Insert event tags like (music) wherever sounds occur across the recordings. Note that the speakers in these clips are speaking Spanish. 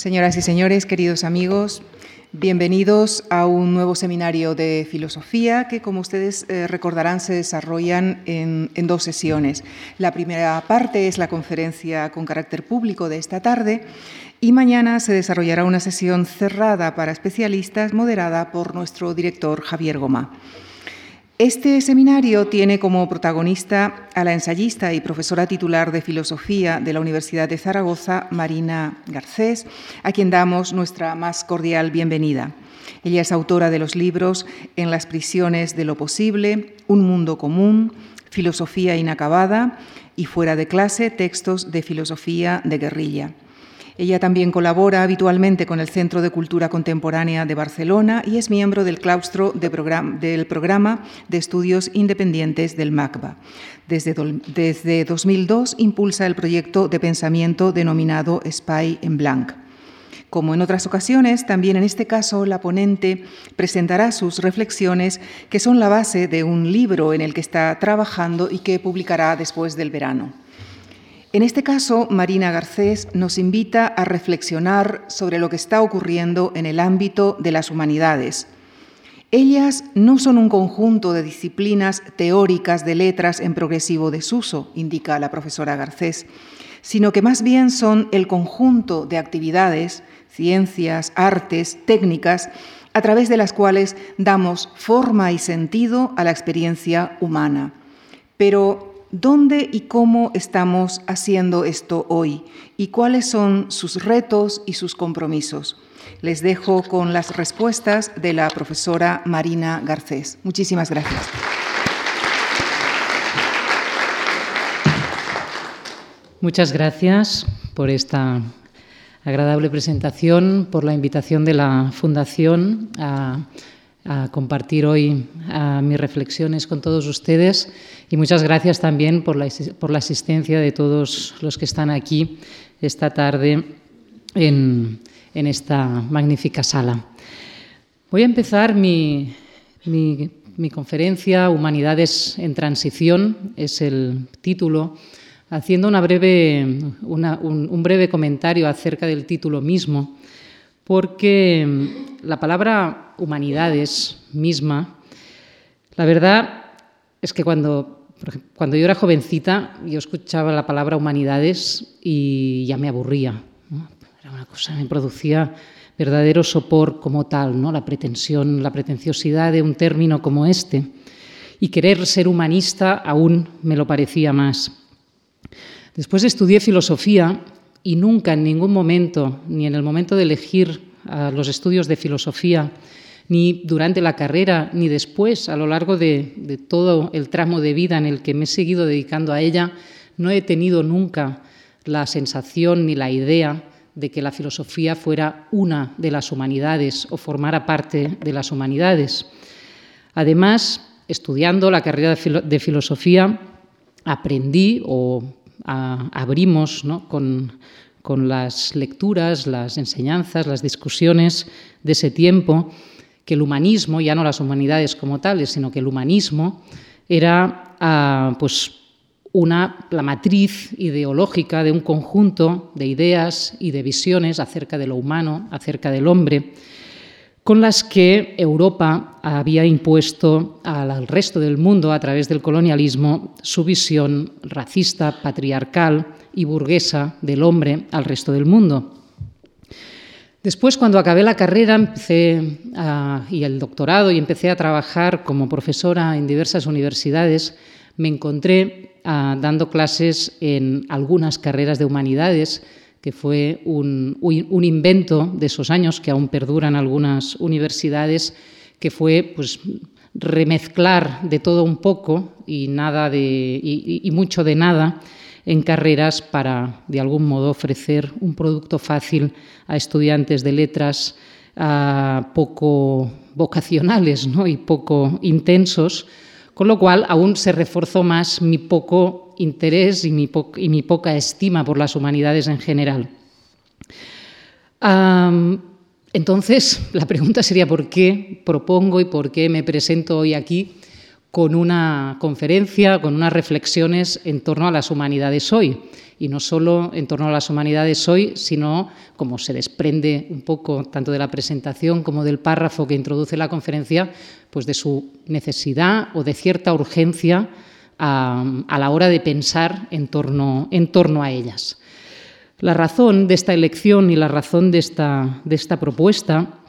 Señoras y señores, queridos amigos, bienvenidos a un nuevo seminario de filosofía que, como ustedes eh, recordarán, se desarrollan en, dos sesiones. La primera parte es la conferencia con carácter público de esta tarde y mañana se desarrollará una sesión cerrada para especialistas moderada por nuestro director Javier Goma. Este seminario tiene como protagonista a la ensayista y profesora titular de Filosofía de la Universidad de Zaragoza, Marina Garcés, a quien damos nuestra más cordial bienvenida. Ella es autora de los libros En las prisiones de lo posible, Un mundo común, Filosofía inacabada y Fuera de clase, textos de filosofía de guerrilla. Ella también colabora habitualmente con el Centro de Cultura Contemporánea de Barcelona y es miembro del claustro de del programa de estudios independientes del MACBA. Desde, desde 2002 impulsa el proyecto de pensamiento denominado Spy en Blanc. Como en otras ocasiones, también en este caso la ponente presentará sus reflexiones que son la base de un libro en el que está trabajando y que publicará después del verano. En este caso, Marina Garcés nos invita a reflexionar sobre lo que está ocurriendo en el ámbito de las humanidades. Ellas no son un conjunto de disciplinas teóricas de letras en progresivo desuso, indica la profesora Garcés, sino que más bien son el conjunto de actividades, ciencias, artes, técnicas, a través de las cuales damos forma y sentido a la experiencia humana. Pero ¿Dónde y cómo estamos haciendo esto hoy? ¿Y cuáles son sus retos y sus compromisos? Les dejo con las respuestas de la profesora Marina Garcés. Muchísimas gracias. Muchas gracias por esta agradable presentación, por la invitación de la Fundación a a compartir hoy mis reflexiones con todos ustedes y muchas gracias también por la, por la, asistencia de todos los que están aquí esta tarde en, en esta magnífica sala. Voy a empezar mi, mi, conferencia Humanidades en Transición, es el título, haciendo una breve, una, un, breve comentario acerca del título mismo porque la palabra humanidades misma, la verdad es que cuando, cuando yo era jovencita, yo escuchaba la palabra humanidades y ya me aburría. Era una cosa, me producía verdadero sopor como tal, ¿no? la pretensión, la pretenciosidad de un término como este. Y querer ser humanista aún me lo parecía más. Después estudié filosofía y nunca en ningún momento, ni en el momento de elegir los estudios de filosofía, ni durante la carrera, ni después, a lo largo de, todo el tramo de vida en el que me he seguido dedicando a ella, no he tenido nunca la sensación ni la idea de que la filosofía fuera una de las humanidades o formara parte de las humanidades. Además, estudiando la carrera de filosofía, aprendí o abrimos ¿no? con, con las lecturas, las enseñanzas, las discusiones de ese tiempo, que el humanismo, ya no las humanidades como tales, sino que el humanismo era ah, pues una, la matriz ideológica de un conjunto de ideas y de visiones acerca de lo humano, acerca del hombre, con las que Europa había impuesto al resto del mundo a través del colonialismo su visión racista, patriarcal y burguesa del hombre al resto del mundo. Después, cuando acabé la carrera empecé y el doctorado y empecé a trabajar como profesora en diversas universidades, me encontré dando clases en algunas carreras de humanidades, que fue un, invento de esos años que aún perduran algunas universidades, que fue pues, remezclar de todo un poco y, nada de, y mucho de nada en carreras para, de algún modo, ofrecer un producto fácil a estudiantes de letras uh, poco vocacionales ¿no? y poco intensos, con lo cual aún se reforzó más mi poco interés y mi, poca estima por las humanidades en general. Entonces, la pregunta sería por qué propongo y por qué me presento hoy aquí, con una conferencia, con unas reflexiones en torno a las humanidades hoy. Y no solo en torno a las humanidades hoy, sino, como se desprende un poco tanto de la presentación como del párrafo que introduce la conferencia, pues de su necesidad o de cierta urgencia a, la hora de pensar en torno, a ellas. La razón de esta elección y la razón de esta propuesta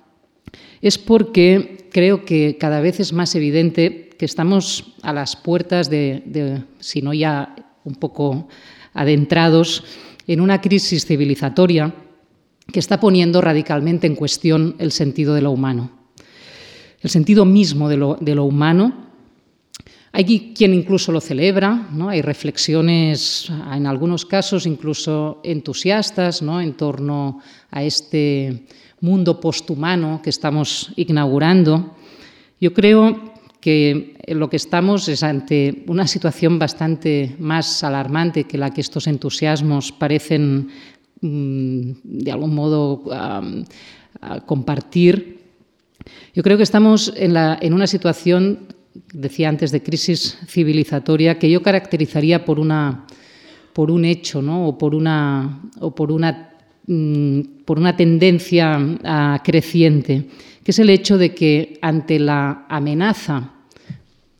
es porque creo que cada vez es más evidente que estamos a las puertas de, si no ya un poco adentrados, en una crisis civilizatoria que está poniendo radicalmente en cuestión el sentido de lo humano. El sentido mismo de lo, humano. Hay quien incluso lo celebra, ¿no? hay reflexiones, en algunos casos incluso entusiastas, ¿no? en torno a este mundo posthumano que estamos inaugurando. Yo creo que lo que estamos es ante una situación bastante más alarmante que la que estos entusiasmos parecen mm, de algún modo compartir. Yo creo que estamos en, una situación, decía antes, de crisis civilizatoria que yo caracterizaría por, por un hecho ¿no? o por una, o por una, por una tendencia ah, creciente que es el hecho de que ante la amenaza,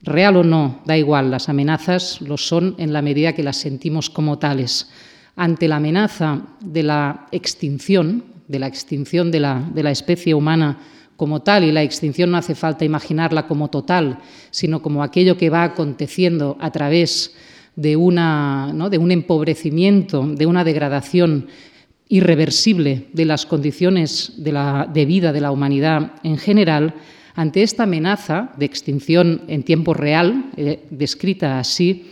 real o no, da igual, las amenazas lo son en la medida que las sentimos como tales, ante la amenaza de la extinción, de la extinción de la, de la especie humana como tal, y la extinción no hace falta imaginarla como total, sino como aquello que va aconteciendo a través de, una, ¿no? de un empobrecimiento, de una degradación irreversible de las condiciones de, vida de la humanidad en general, ante esta amenaza de extinción en tiempo real, eh, descrita así,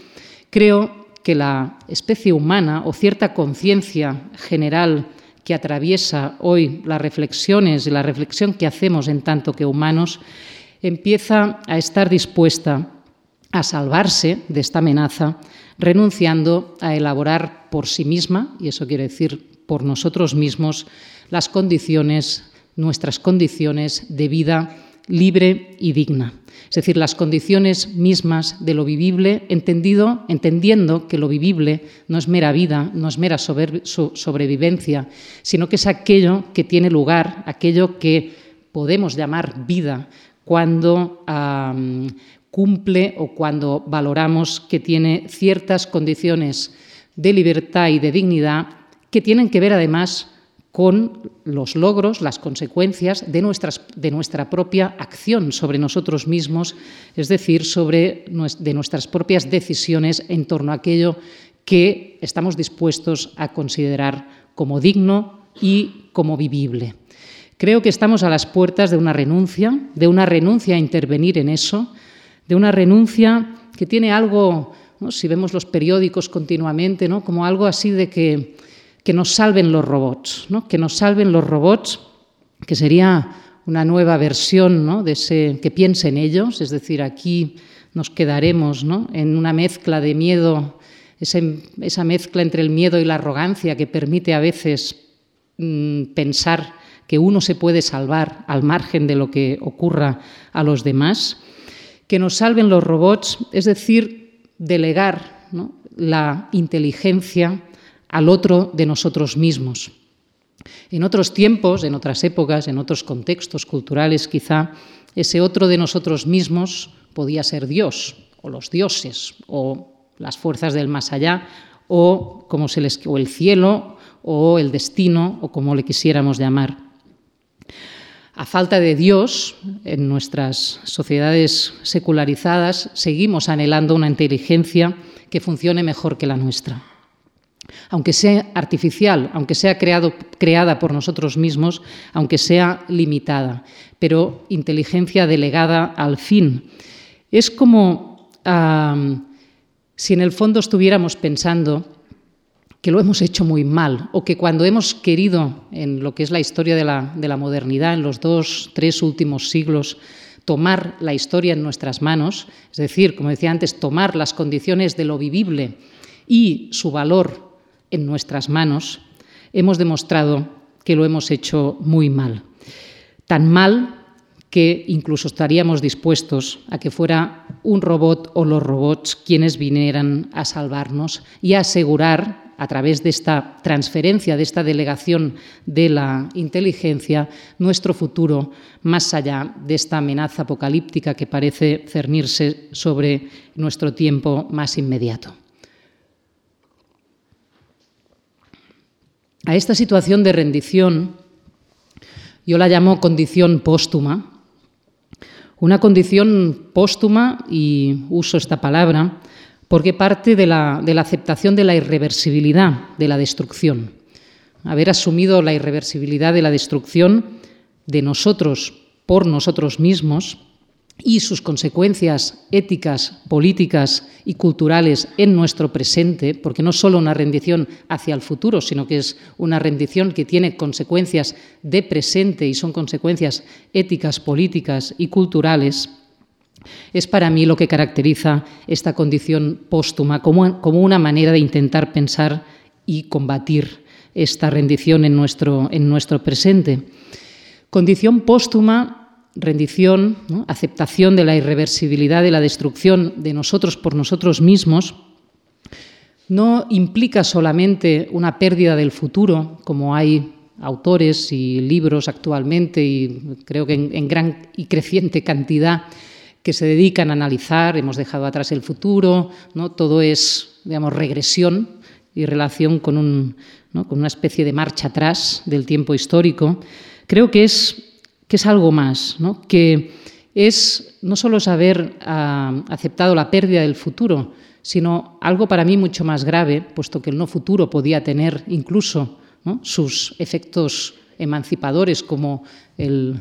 creo que la especie humana o cierta conciencia general que atraviesa hoy las reflexiones y la reflexión que hacemos en tanto que humanos, empieza a estar dispuesta a salvarse de esta amenaza, renunciando a elaborar por sí misma, y eso quiere decir por nosotros mismos las condiciones, nuestras condiciones de vida libre y digna. Es decir, las condiciones mismas de lo vivible, entendido, entendiendo que lo vivible no es mera vida, no es mera sobrevivencia, sino que es aquello que tiene lugar, aquello que podemos llamar vida cuando cumple o cuando valoramos que tiene ciertas condiciones de libertad y de dignidad que tienen que ver además con los logros, las consecuencias de, nuestras, de nuestra propia acción sobre nosotros mismos, es decir, sobre de nuestras propias decisiones en torno a aquello que estamos dispuestos a considerar como digno y como vivible. Creo que estamos a las puertas de una renuncia, de una renuncia a intervenir en eso, de una renuncia que tiene algo, si vemos los periódicos continuamente, ¿no? como algo así de que que nos salven los robots, ¿no? que nos salven los robots, que sería una nueva versión ¿no? de ese que piense en ellos, es decir, aquí nos quedaremos ¿no? en una mezcla de miedo, esa mezcla entre el miedo y la arrogancia que permite a veces mm, pensar que uno se puede salvar al margen de lo que ocurra a los demás, que nos salven los robots, es decir, delegar la inteligencia al otro de nosotros mismos. En otros tiempos, en otras épocas, en otros contextos culturales quizá, ese otro de nosotros mismos podía ser Dios, o los dioses, o las fuerzas del más allá, o, como se les, o el cielo, o el destino, o como le quisiéramos llamar. A falta de Dios, en nuestras sociedades secularizadas, seguimos anhelando una inteligencia que funcione mejor que la nuestra aunque sea artificial, aunque sea creada por nosotros mismos, aunque sea limitada, pero inteligencia delegada al fin. Es como si en el fondo estuviéramos pensando que lo hemos hecho muy mal o que cuando hemos querido, en lo que es la historia de la, de la modernidad, en los dos, tres últimos siglos, tomar la historia en nuestras manos, es decir, como decía antes, tomar las condiciones de lo vivible y su valor en nuestras manos, hemos demostrado que lo hemos hecho muy mal. Tan mal que incluso estaríamos dispuestos a que fuera un robot o los robots quienes vinieran a salvarnos y a asegurar, a través de esta transferencia, de esta delegación de la inteligencia, nuestro futuro más allá de esta amenaza apocalíptica que parece cernirse sobre nuestro tiempo más inmediato. A esta situación de rendición yo la llamo condición póstuma, una condición póstuma, y uso esta palabra, porque parte de la, de la, aceptación de la irreversibilidad de la destrucción. Haber asumido la irreversibilidad de la destrucción de nosotros por nosotros mismos y sus consecuencias éticas, políticas y culturales en nuestro presente, porque no solo una rendición hacia el futuro, sino que es una rendición que tiene consecuencias de presente y son consecuencias éticas, políticas y culturales, es para mí lo que caracteriza esta condición póstuma como, como una manera de intentar pensar y combatir esta rendición en nuestro, en nuestro presente. Condición póstuma rendición, aceptación de la irreversibilidad de la destrucción de nosotros por nosotros mismos, no implica solamente una pérdida del futuro, como hay autores y libros actualmente, y creo que en, gran y creciente cantidad, que se dedican a analizar, hemos dejado atrás el futuro, ¿no? todo es, digamos, regresión y relación con, un, con una especie de marcha atrás del tiempo histórico. Creo que es que es algo más, que es no solo saber ah, aceptado la pérdida del futuro, sino algo para mí mucho más grave, puesto que el no futuro podía tener incluso sus efectos emancipadores, como el,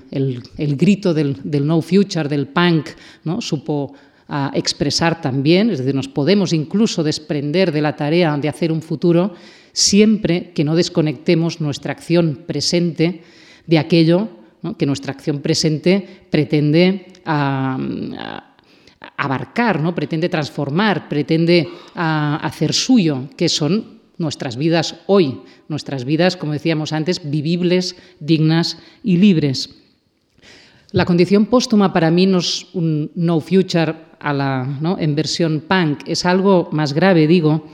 grito del, no future, del punk, ¿no? supo ah, expresar también, es decir, nos podemos incluso desprender de la tarea de hacer un futuro siempre que no desconectemos nuestra acción presente de aquello que nuestra acción presente pretende abarcar, ¿no? pretende transformar, pretende hacer suyo, que son nuestras vidas hoy, nuestras vidas, como decíamos antes, vivibles, dignas y libres. La condición póstuma para mí no es un no future a la, en versión punk, es algo más grave, digo,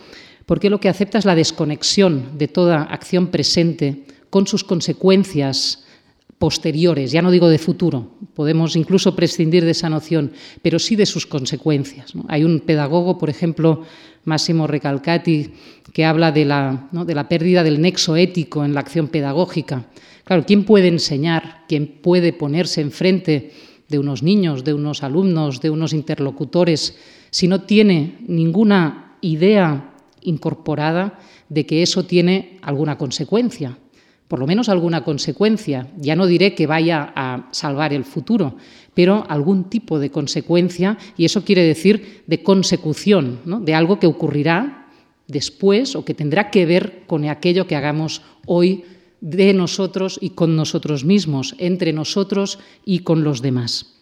porque lo que acepta es la desconexión de toda acción presente con sus consecuencias posteriores, ya no digo de futuro, podemos incluso prescindir de esa noción, pero sí de sus consecuencias. Hay un pedagogo, por ejemplo, Máximo Recalcati, que habla de la, de la pérdida del nexo ético en la acción pedagógica. Claro, ¿quién puede enseñar? ¿Quién puede ponerse enfrente de unos niños, de unos alumnos, de unos interlocutores, si no tiene ninguna idea incorporada de que eso tiene alguna consecuencia? Por lo menos alguna consecuencia. Ya no diré que vaya a salvar el futuro, pero algún tipo de consecuencia, y eso quiere decir de consecución, de algo que ocurrirá después o que tendrá que ver con aquello que hagamos hoy de nosotros y con nosotros mismos, entre nosotros y con los demás.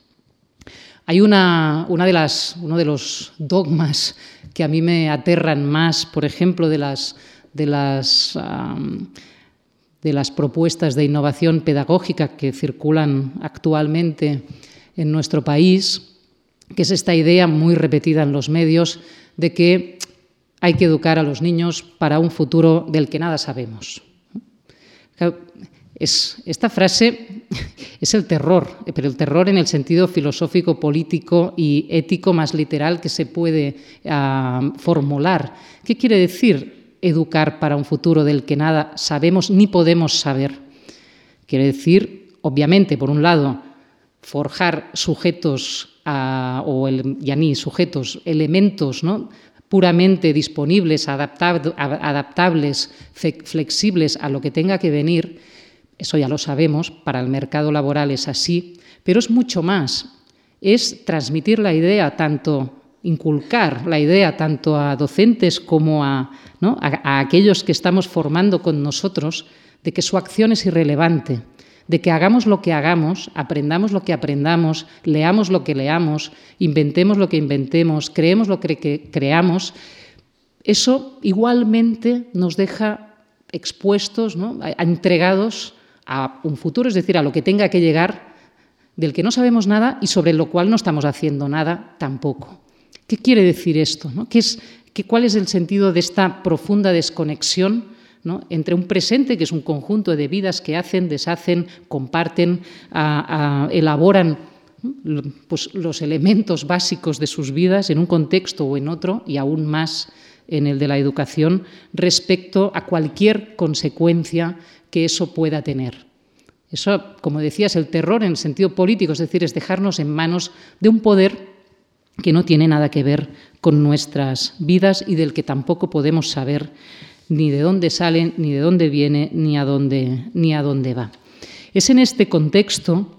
Hay una, de las, uno de los dogmas que a mí me aterran más, por ejemplo, de las, de las de las propuestas de innovación pedagógica que circulan actualmente en nuestro país, que es esta idea muy repetida en los medios de que hay que educar a los niños para un futuro del que nada sabemos. Es, esta frase (laughs) es el terror, pero el terror en el sentido filosófico, político y ético más literal que se puede ah, formular. ¿Qué quiere decir? Educar para un futuro del que nada sabemos ni podemos saber. Quiere decir, obviamente, por un lado, forjar sujetos o ya ni sujetos, elementos ¿no? puramente disponibles, adaptables, flexibles a lo que tenga que venir, eso ya lo sabemos, para el mercado laboral es así, pero es mucho más, es transmitir la idea tanto inculcar la idea tanto a docentes como a, aquellos que estamos formando con nosotros de que su acción es irrelevante, de que hagamos lo que hagamos, aprendamos lo que aprendamos, leamos lo que leamos, inventemos lo que inventemos, creemos lo que creamos, eso igualmente nos deja expuestos, entregados a un futuro, es decir, a lo que tenga que llegar del que no sabemos nada y sobre lo cual no estamos haciendo nada tampoco. ¿Qué quiere decir esto? ¿Qué es, ¿Cuál es el sentido de esta profunda desconexión entre un presente, que es un conjunto de vidas que hacen, deshacen, comparten, elaboran pues, los elementos básicos de sus vidas en un contexto o en otro, y aún más en el de la educación, respecto a cualquier consecuencia que eso pueda tener. Eso, como decías, el terror en el sentido político, es decir, es dejarnos en manos de un poder que no tiene nada que ver con nuestras vidas y del que tampoco podemos saber ni de dónde salen, ni de dónde viene, ni a dónde, ni a dónde va. Es en este contexto,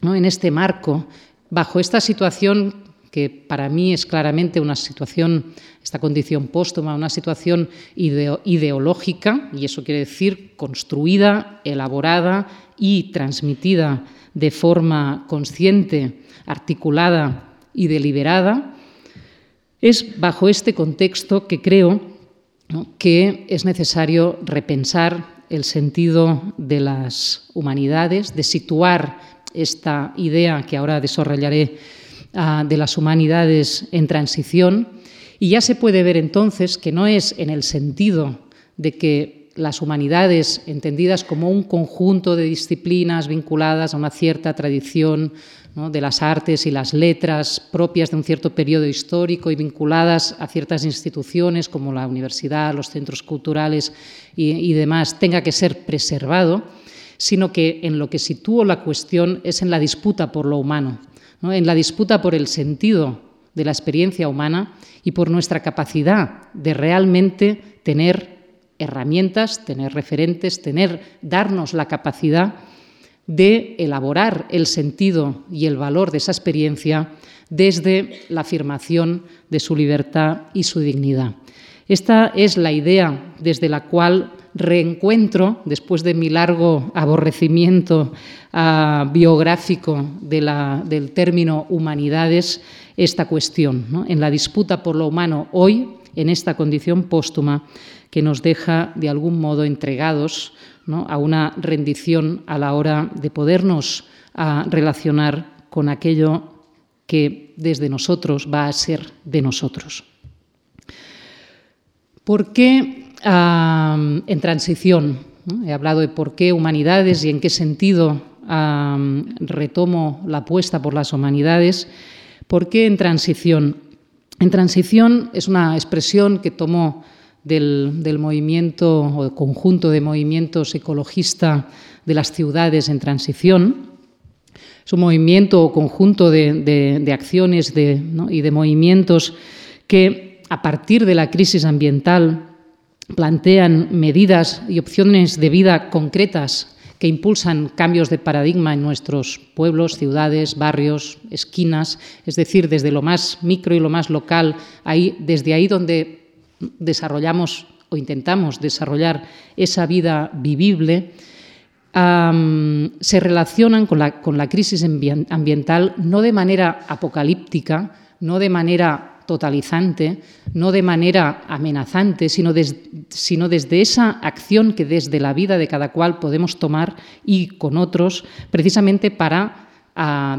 ¿no? en este marco, bajo esta situación que para mí es claramente una situación, esta condición póstuma, una situación ideológica, y eso quiere decir construida, elaborada y transmitida de forma consciente, articulada y deliberada, es bajo este contexto que creo que es necesario repensar el sentido de las humanidades, de situar esta idea que ahora desarrollaré ah, de las humanidades en transición. Y ya se puede ver entonces que no es en el sentido de que las humanidades, entendidas como un conjunto de disciplinas vinculadas a una cierta tradición de las artes y las letras propias de un cierto periodo histórico y vinculadas a ciertas instituciones como la universidad, los centros culturales y, demás, tenga que ser preservado, sino que en lo que sitúo la cuestión es en la disputa por lo humano, en la disputa por el sentido de la experiencia humana y por nuestra capacidad de realmente tener herramientas, tener referentes, tener, darnos la capacidad de elaborar el sentido y el valor de esa experiencia desde la afirmación de su libertad y su dignidad. Esta es la idea desde la cual reencuentro, después de mi largo aborrecimiento ah, biográfico del término humanidades, esta cuestión, en la disputa por lo humano hoy, en esta condición póstuma, que nos deja de algún modo entregados a una rendición a la hora de podernos relacionar con aquello que desde nosotros va a ser de nosotros. ¿Por qué en transición? He hablado de por qué humanidades y en qué sentido retomo la apuesta por las humanidades. ¿Por qué en transición? En transición es una expresión que tomó del, movimiento o conjunto de movimientos ecologista de las ciudades en transición. Es un movimiento o conjunto de, acciones y de movimientos que, a partir de la crisis ambiental, plantean medidas y opciones de vida concretas que impulsan cambios de paradigma en nuestros pueblos, ciudades, barrios, esquinas, es decir, desde lo más micro y lo más local, ahí, desde ahí donde desarrollamos o intentamos desarrollar esa vida vivible, se relacionan con la, con la crisis ambiental no de manera apocalíptica, no de manera totalizante, no de manera amenazante, sino, sino, desde esa acción que desde la vida de cada cual podemos tomar y con otros, precisamente para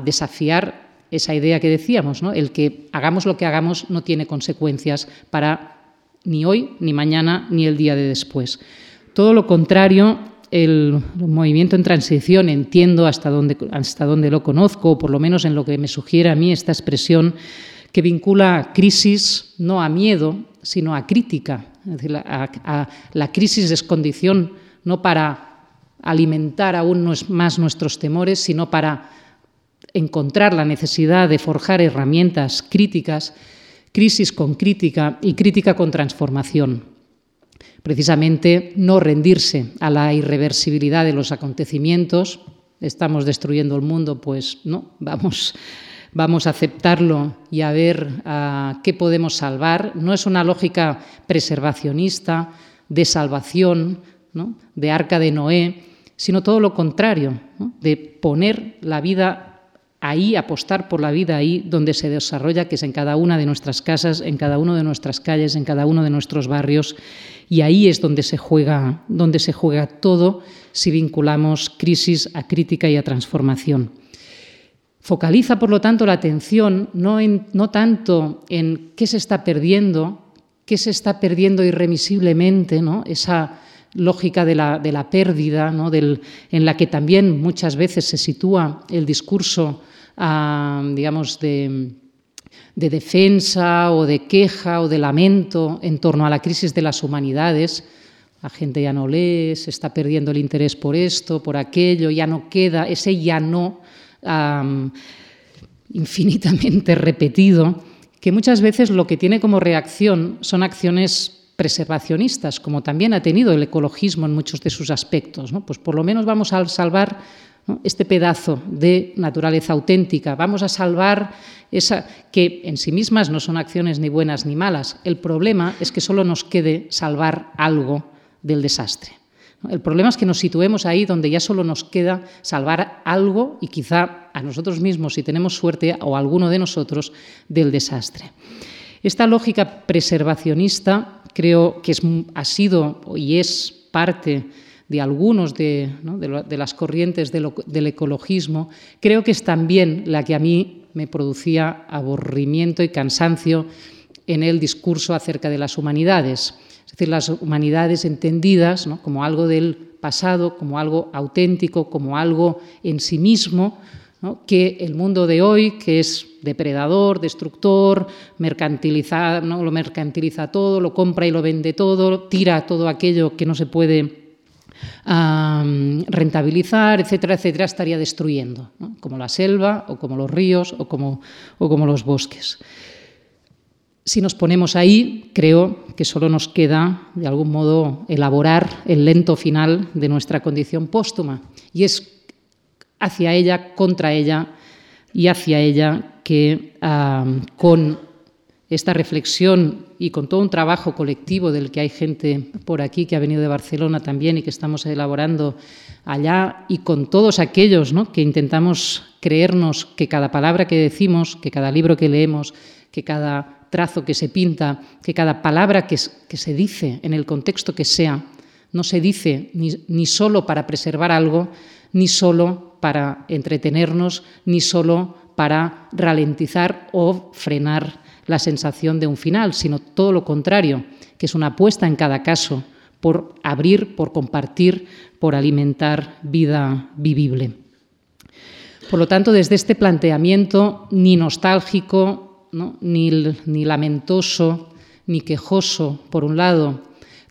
desafiar esa idea que decíamos, ¿no? el que hagamos lo que hagamos no tiene consecuencias para ni hoy, ni mañana, ni el día de después. Todo lo contrario, el movimiento en transición, entiendo hasta dónde, hasta dónde lo conozco, o por lo menos en lo que me sugiere a mí esta expresión, que vincula crisis no a miedo, sino a crítica. a, la crisis es condición no para alimentar aún más nuestros temores, sino para encontrar la necesidad de forjar herramientas críticas crisis con crítica y crítica con transformación. Precisamente no rendirse a la irreversibilidad de los acontecimientos. Estamos destruyendo el mundo, pues no, vamos, vamos a aceptarlo y a ver qué podemos salvar. No es una lógica preservacionista, de salvación, de arca de Noé, sino todo lo contrario, de poner la vida ahí, apostar por la vida ahí donde se desarrolla, que es en cada una de nuestras casas, en cada una de nuestras calles, en cada uno de nuestros barrios. Y ahí es donde se juega, donde se juega todo si vinculamos crisis a crítica y a transformación. Focaliza, por lo tanto, la atención no, no tanto en qué se está perdiendo, qué se está perdiendo irremisiblemente, ¿no? esa lógica de la, de la pérdida, ¿no? Del, en la que también muchas veces se sitúa el discurso, digamos, de, de defensa o de queja o de lamento en torno a la crisis de las humanidades. La gente ya no lee, se está perdiendo el interés por esto, por aquello, ya no queda, ese ya no infinitamente (laughs) repetido, que muchas veces lo que tiene como reacción son acciones preservacionistas, como también ha tenido el ecologismo en muchos de sus aspectos. Pues por lo menos vamos a salvar este pedazo de naturaleza auténtica, vamos a salvar esa que en sí mismas no son acciones ni buenas ni malas. El problema es que solo nos quede salvar algo del desastre. El problema es que nos situemos ahí donde ya solo nos queda salvar algo y quizá a nosotros mismos, si tenemos suerte, o a alguno de nosotros, del desastre. Esta lógica preservacionista creo que ha sido y es parte de algunos de, las corrientes del ecologismo, creo que es también la que a mí me producía aburrimiento y cansancio en el discurso acerca de las humanidades. Es decir, las humanidades entendidas como algo del pasado, como algo auténtico, como algo en sí mismo, que el mundo de hoy, que es depredador, destructor, mercantiliza, ¿no? lo mercantiliza todo, lo compra y lo vende todo, tira todo aquello que no se puede rentabilizar, etcétera, etcétera, estaría destruyendo, como la selva o como los ríos o como, o como los bosques. Si nos ponemos ahí, creo que solo nos queda, de algún modo, elaborar el lento final de nuestra condición póstuma. Y es hacia ella, contra ella y hacia ella que con esta reflexión y con todo un trabajo colectivo del que hay gente por aquí que ha venido de Barcelona también y que estamos elaborando allá y con todos aquellos que intentamos creernos que cada palabra que decimos, que cada libro que leemos, que cada trazo que se pinta, que cada palabra que, se dice en el contexto que sea, no se dice ni, ni solo para preservar algo, ni solo para entretenernos, ni solo para ralentizar o frenar la sensación de un final, sino todo lo contrario, que es una apuesta en cada caso por abrir, por compartir, por alimentar vida vivible. Por lo tanto, desde este planteamiento ni nostálgico ni, lamentoso, ni quejoso, por un lado,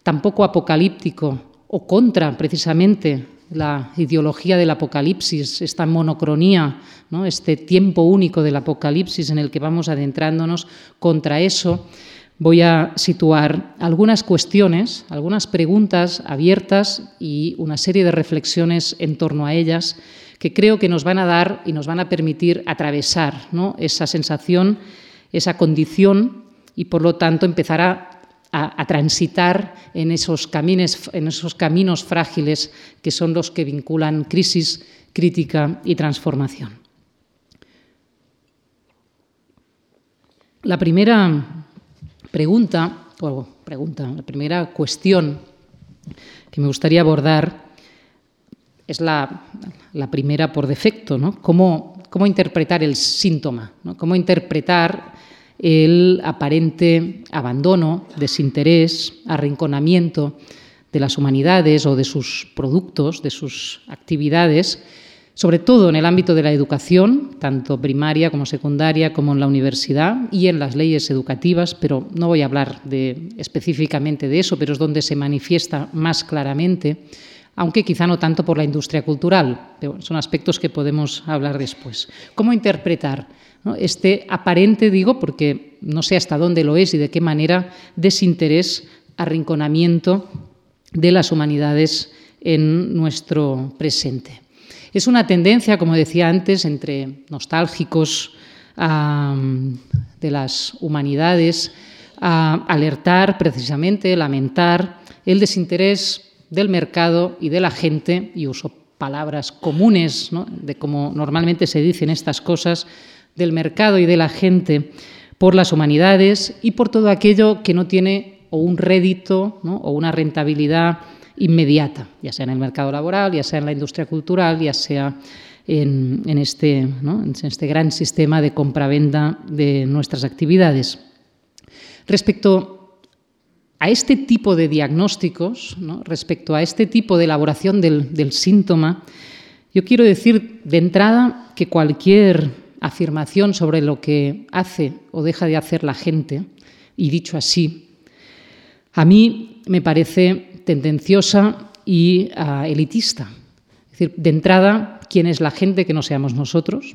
tampoco apocalíptico o contra precisamente la ideología del apocalipsis, esta monocronía, ¿no? este tiempo único del apocalipsis en el que vamos adentrándonos, contra eso voy a situar algunas cuestiones, algunas preguntas abiertas y una serie de reflexiones en torno a ellas que creo que nos van a dar y nos van a permitir atravesar esa sensación esa condición y por lo tanto empezar a, transitar en esos, caminos, en esos caminos frágiles que son los que vinculan crisis, crítica y transformación. La primera pregunta, o pregunta, la primera cuestión que me gustaría abordar es la, primera por defecto, ¿no? ¿Cómo, cómo interpretar el síntoma? ¿no? ¿Cómo interpretar el aparente abandono, desinterés, arrinconamiento de las humanidades o de sus productos, de sus actividades, sobre todo en el ámbito de la educación, tanto primaria como secundaria, como en la universidad y en las leyes educativas, pero no voy a hablar específicamente de eso, pero es donde se manifiesta más claramente, aunque quizá no tanto por la industria cultural, pero son aspectos que podemos hablar después. ¿Cómo interpretar este aparente, digo, porque no sé hasta dónde lo es y de qué manera, desinterés, arrinconamiento de las humanidades en nuestro presente. Es una tendencia, como decía antes, entre nostálgicos de las humanidades a alertar precisamente, lamentar el desinterés del mercado y de la gente, y uso palabras comunes de cómo normalmente se dicen estas cosas, del mercado y de la gente por las humanidades y por todo aquello que no tiene o un rédito o una rentabilidad inmediata, ya sea en el mercado laboral, ya sea en la industria cultural, ya sea en, este, en este gran sistema de compraventa de nuestras actividades. Respecto a este tipo de diagnósticos, respecto a este tipo de elaboración del, síntoma, yo quiero decir de entrada que cualquier afirmación sobre lo que hace o deja de hacer la gente, y dicho así, a mí me parece tendenciosa y ah, elitista. Es decir, de entrada, ¿quién es la gente que no seamos nosotros?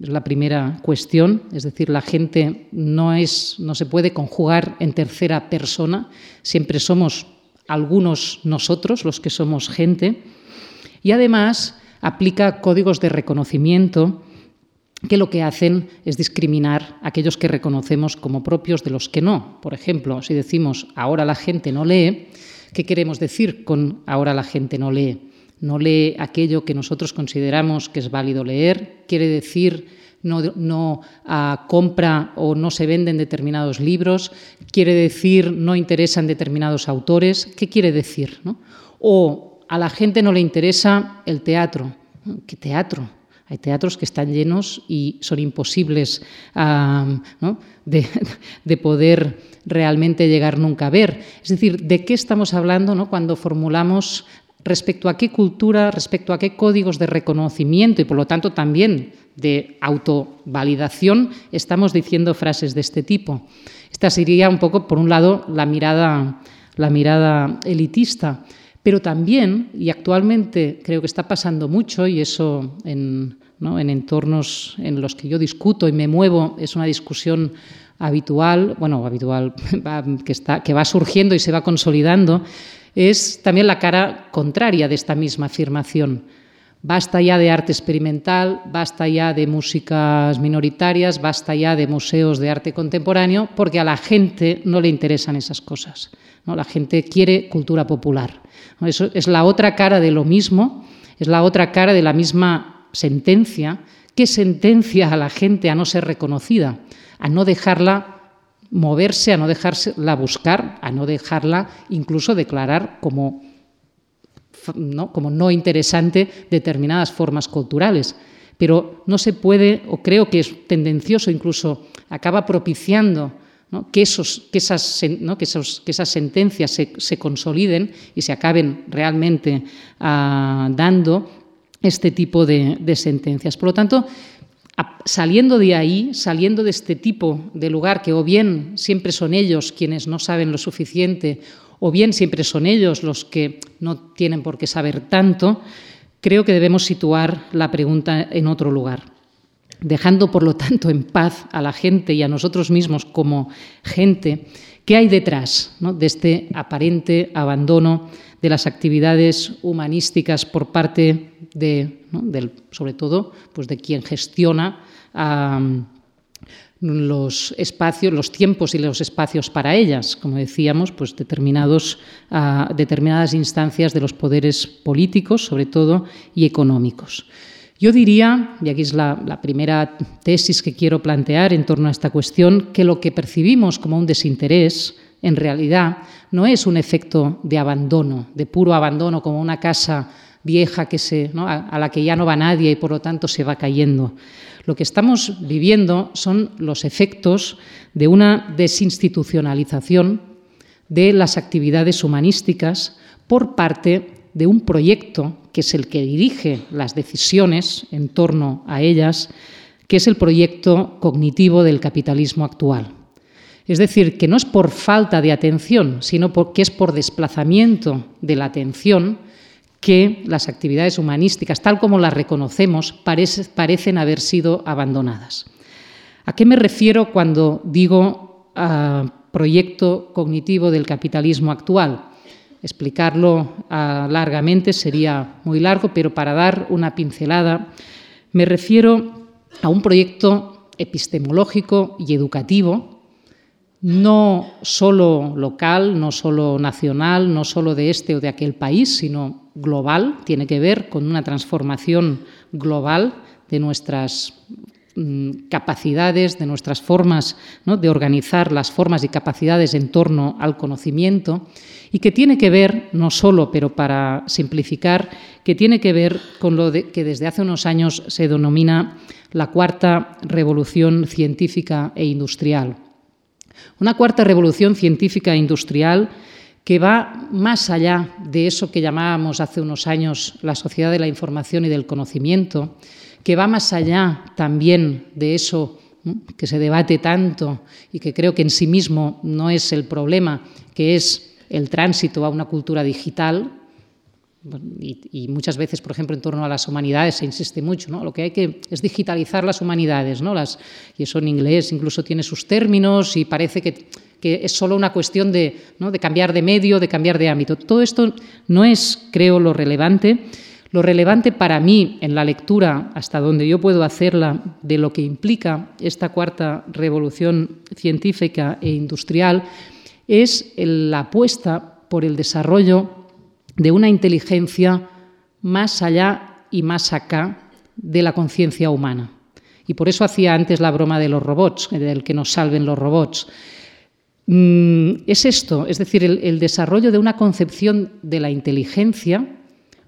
Es la primera cuestión, es decir, la gente no, es, no se puede conjugar en tercera persona, siempre somos algunos nosotros los que somos gente, y además aplica códigos de reconocimiento que lo que hacen es discriminar a aquellos que reconocemos como propios de los que no. Por ejemplo, si decimos ahora la gente no lee, ¿qué queremos decir con ahora la gente no lee? no lee aquello que nosotros consideramos que es válido leer, quiere decir no, ah, compra o no se venden determinados libros, quiere decir no interesan determinados autores, ¿qué quiere decir? O a la gente no le interesa el teatro. ¿Qué teatro? Hay teatros que están llenos y son imposibles de, de, poder realmente llegar nunca a ver. Es decir, ¿de qué estamos hablando ¿no? cuando formulamos respecto a qué cultura, respecto a qué códigos de reconocimiento y por lo tanto también de autovalidación estamos diciendo frases de este tipo. Esta sería un poco, por un lado, la mirada elitista, pero también, y actualmente creo que está pasando mucho, y eso en, en entornos en los que yo discuto y me muevo, es una discusión habitual, bueno, habitual, (laughs) que, está, que va surgiendo y se va consolidando, es también la cara contraria de esta misma afirmación. Basta ya de arte experimental, basta ya de músicas minoritarias, basta ya de museos de arte contemporáneo, porque a la gente no le interesan esas cosas. ¿no? La gente quiere cultura popular. Eso es la otra cara de lo mismo, es la otra cara de la misma sentencia que sentencia a la gente a no ser reconocida, a no dejarla moverse, a no dejarla buscar, a no dejarla incluso declarar como ¿no? como no interesante determinadas formas culturales. Pero no se puede, o creo que es tendencioso, incluso acaba propiciando que, esos, que, esas, que, esas, sentencias se, consoliden y se acaben realmente ah, dando este tipo de sentencias. Por lo tanto, saliendo de ahí, saliendo de este tipo de lugar que o bien siempre son ellos quienes no saben lo suficiente o bien siempre son ellos los que no tienen por qué saber tanto, creo que debemos situar la pregunta en otro lugar, dejando por lo tanto en paz a la gente y a nosotros mismos como gente, ¿qué hay detrás de este aparente abandono de las actividades humanísticas por parte de, sobre todo, pues de quien gestiona los espacios, los tiempos y los espacios para ellas, como decíamos, pues determinados, determinadas instancias de los poderes políticos, sobre todo, y económicos. Yo diría, y aquí es la, primera tesis que quiero plantear en torno a esta cuestión, que lo que percibimos como un desinterés, en realidad, no es un efecto de abandono, de puro abandono, como una casa vieja que se, a, la que ya no va nadie y por lo tanto se va cayendo. Lo que estamos viviendo son los efectos de una desinstitucionalización de las actividades humanísticas por parte de un proyecto que es el que dirige las decisiones en torno a ellas, que es el proyecto cognitivo del capitalismo actual. Es decir, que no es por falta de atención, sino porque es por desplazamiento de la atención que las actividades humanísticas, tal como las reconocemos, parecen haber sido abandonadas. ¿A qué me refiero cuando digo ah, proyecto cognitivo del capitalismo actual? Explicarlo ah, largamente sería muy largo, pero para dar una pincelada, me refiero a un proyecto epistemológico y educativo no solo local, no solo nacional, no solo de este o de aquel país, sino global, tiene que ver con una transformación global de nuestras mm, capacidades, de nuestras formas de organizar las formas y capacidades en torno al conocimiento y que tiene que ver, no solo, pero para simplificar, que tiene que ver con lo que desde hace unos años se denomina la cuarta revolución científica e industrial. Una cuarta revolución científica e industrial que va más allá de eso que llamábamos hace unos años la sociedad de la información y del conocimiento, que va más allá también de eso que se debate tanto y que creo que en sí mismo no es el problema, que es el tránsito a una cultura digital, y, muchas veces, por ejemplo, en torno a las humanidades se insiste mucho, ¿no? Lo que hay que es digitalizar las humanidades, ¿no? Las, y eso en inglés incluso tiene sus términos y parece que, que es solo una cuestión de, ¿no? de cambiar de medio, de cambiar de ámbito. Todo esto no es, creo, lo relevante. Lo relevante para mí en la lectura, hasta donde yo puedo hacerla, de lo que implica esta cuarta revolución científica e industrial, es la apuesta por el desarrollo de una inteligencia más allá y más acá de la conciencia humana. Y por eso hacía antes la broma de los robots, del que nos salven los robots. Mm, es esto, es decir, el, desarrollo de una concepción de la inteligencia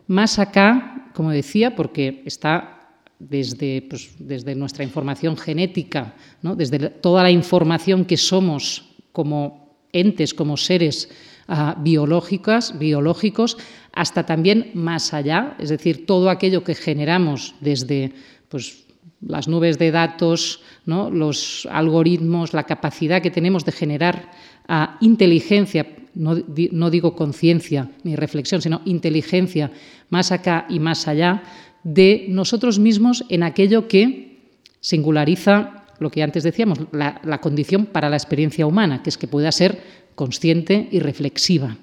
más acá, como decía, porque está desde, pues, desde nuestra información genética, ¿no? desde toda la información que somos como entes, como seres biológicas, biológicos, hasta también más allá, es decir, todo aquello que generamos desde pues, las nubes de datos, ¿no? los algoritmos, la capacidad que tenemos de generar inteligencia, no, digo conciencia ni reflexión, sino inteligencia más acá y más allá, de nosotros mismos en aquello que singulariza lo que antes decíamos, la, condición para la experiencia humana, que es que pueda ser consciente y reflexiva.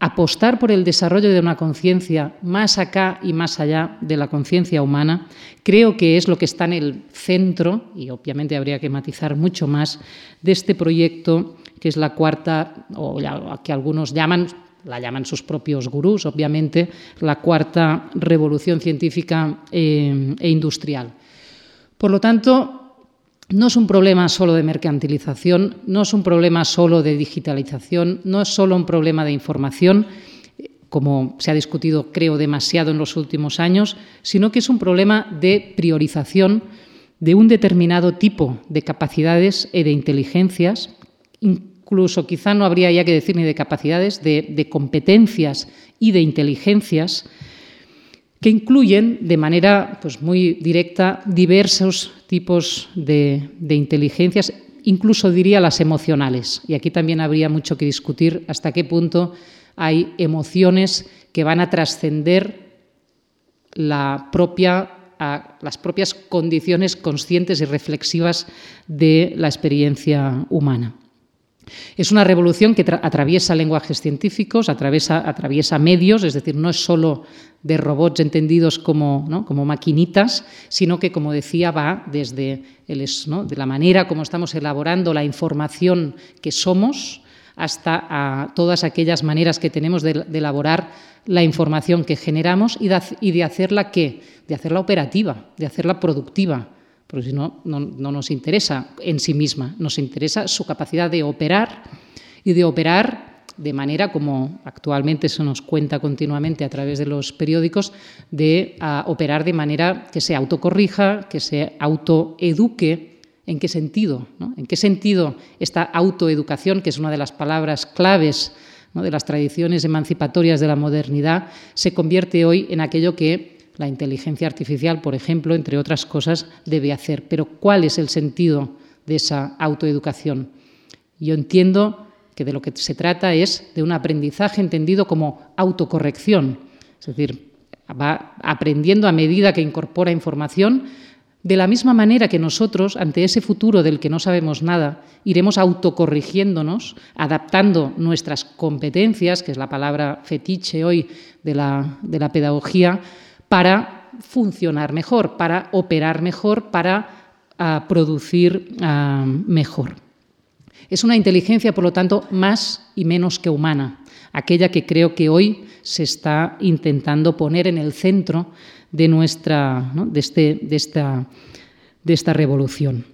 Apostar por el desarrollo de una conciencia más acá y más allá de la conciencia humana, creo que es lo que está en el centro, y obviamente habría que matizar mucho más, de este proyecto que es la cuarta, o que algunos llaman, la llaman sus propios gurús, obviamente, la cuarta revolución científica eh, e industrial. Por lo tanto, no es un problema solo de mercantilización, no es un problema solo de digitalización, no es solo un problema de información, como se ha discutido creo demasiado en los últimos años, sino que es un problema de priorización de un determinado tipo de capacidades y de inteligencias, incluso quizá no habría ya que decir ni de capacidades, de, de competencias y de inteligencias que incluyen de manera pues, muy directa diversos tipos de, inteligencias, incluso diría las emocionales. Y aquí también habría mucho que discutir hasta qué punto hay emociones que van a trascender la propia, las propias condiciones conscientes y reflexivas de la experiencia humana. Es una revolución que atraviesa lenguajes científicos, atraviesa, atraviesa, medios, es decir, no es solo de robots entendidos como, como maquinitas, sino que, como decía, va desde el, de la manera como estamos elaborando la información que somos hasta a todas aquellas maneras que tenemos de, elaborar la información que generamos y de, y de hacerla qué? De hacerla operativa, de hacerla productiva, porque si no, no, nos interesa en sí misma, nos interesa su capacidad de operar y de operar de manera como actualmente se nos cuenta continuamente a través de los periódicos, de operar de manera que se autocorrija, que se autoeduque. ¿En qué sentido? ¿En qué sentido esta autoeducación, que es una de las palabras claves de las tradiciones emancipatorias de la modernidad, se convierte hoy en aquello que la inteligencia artificial, por ejemplo, entre otras cosas, debe hacer. Pero ¿cuál es el sentido de esa autoeducación? Yo entiendo que de lo que se trata es de un aprendizaje entendido como autocorrección, es decir, va aprendiendo a medida que incorpora información, de la misma manera que nosotros, ante ese futuro del que no sabemos nada, iremos autocorrigiéndonos, adaptando nuestras competencias, que es la palabra fetiche hoy de la, de la pedagogía, para funcionar mejor, para operar mejor, para ah, producir ah, mejor. Es una inteligencia, por lo tanto, más y menos que humana, aquella que creo que hoy se está intentando poner en el centro de, nuestra, de, este, de, esta, de esta revolución.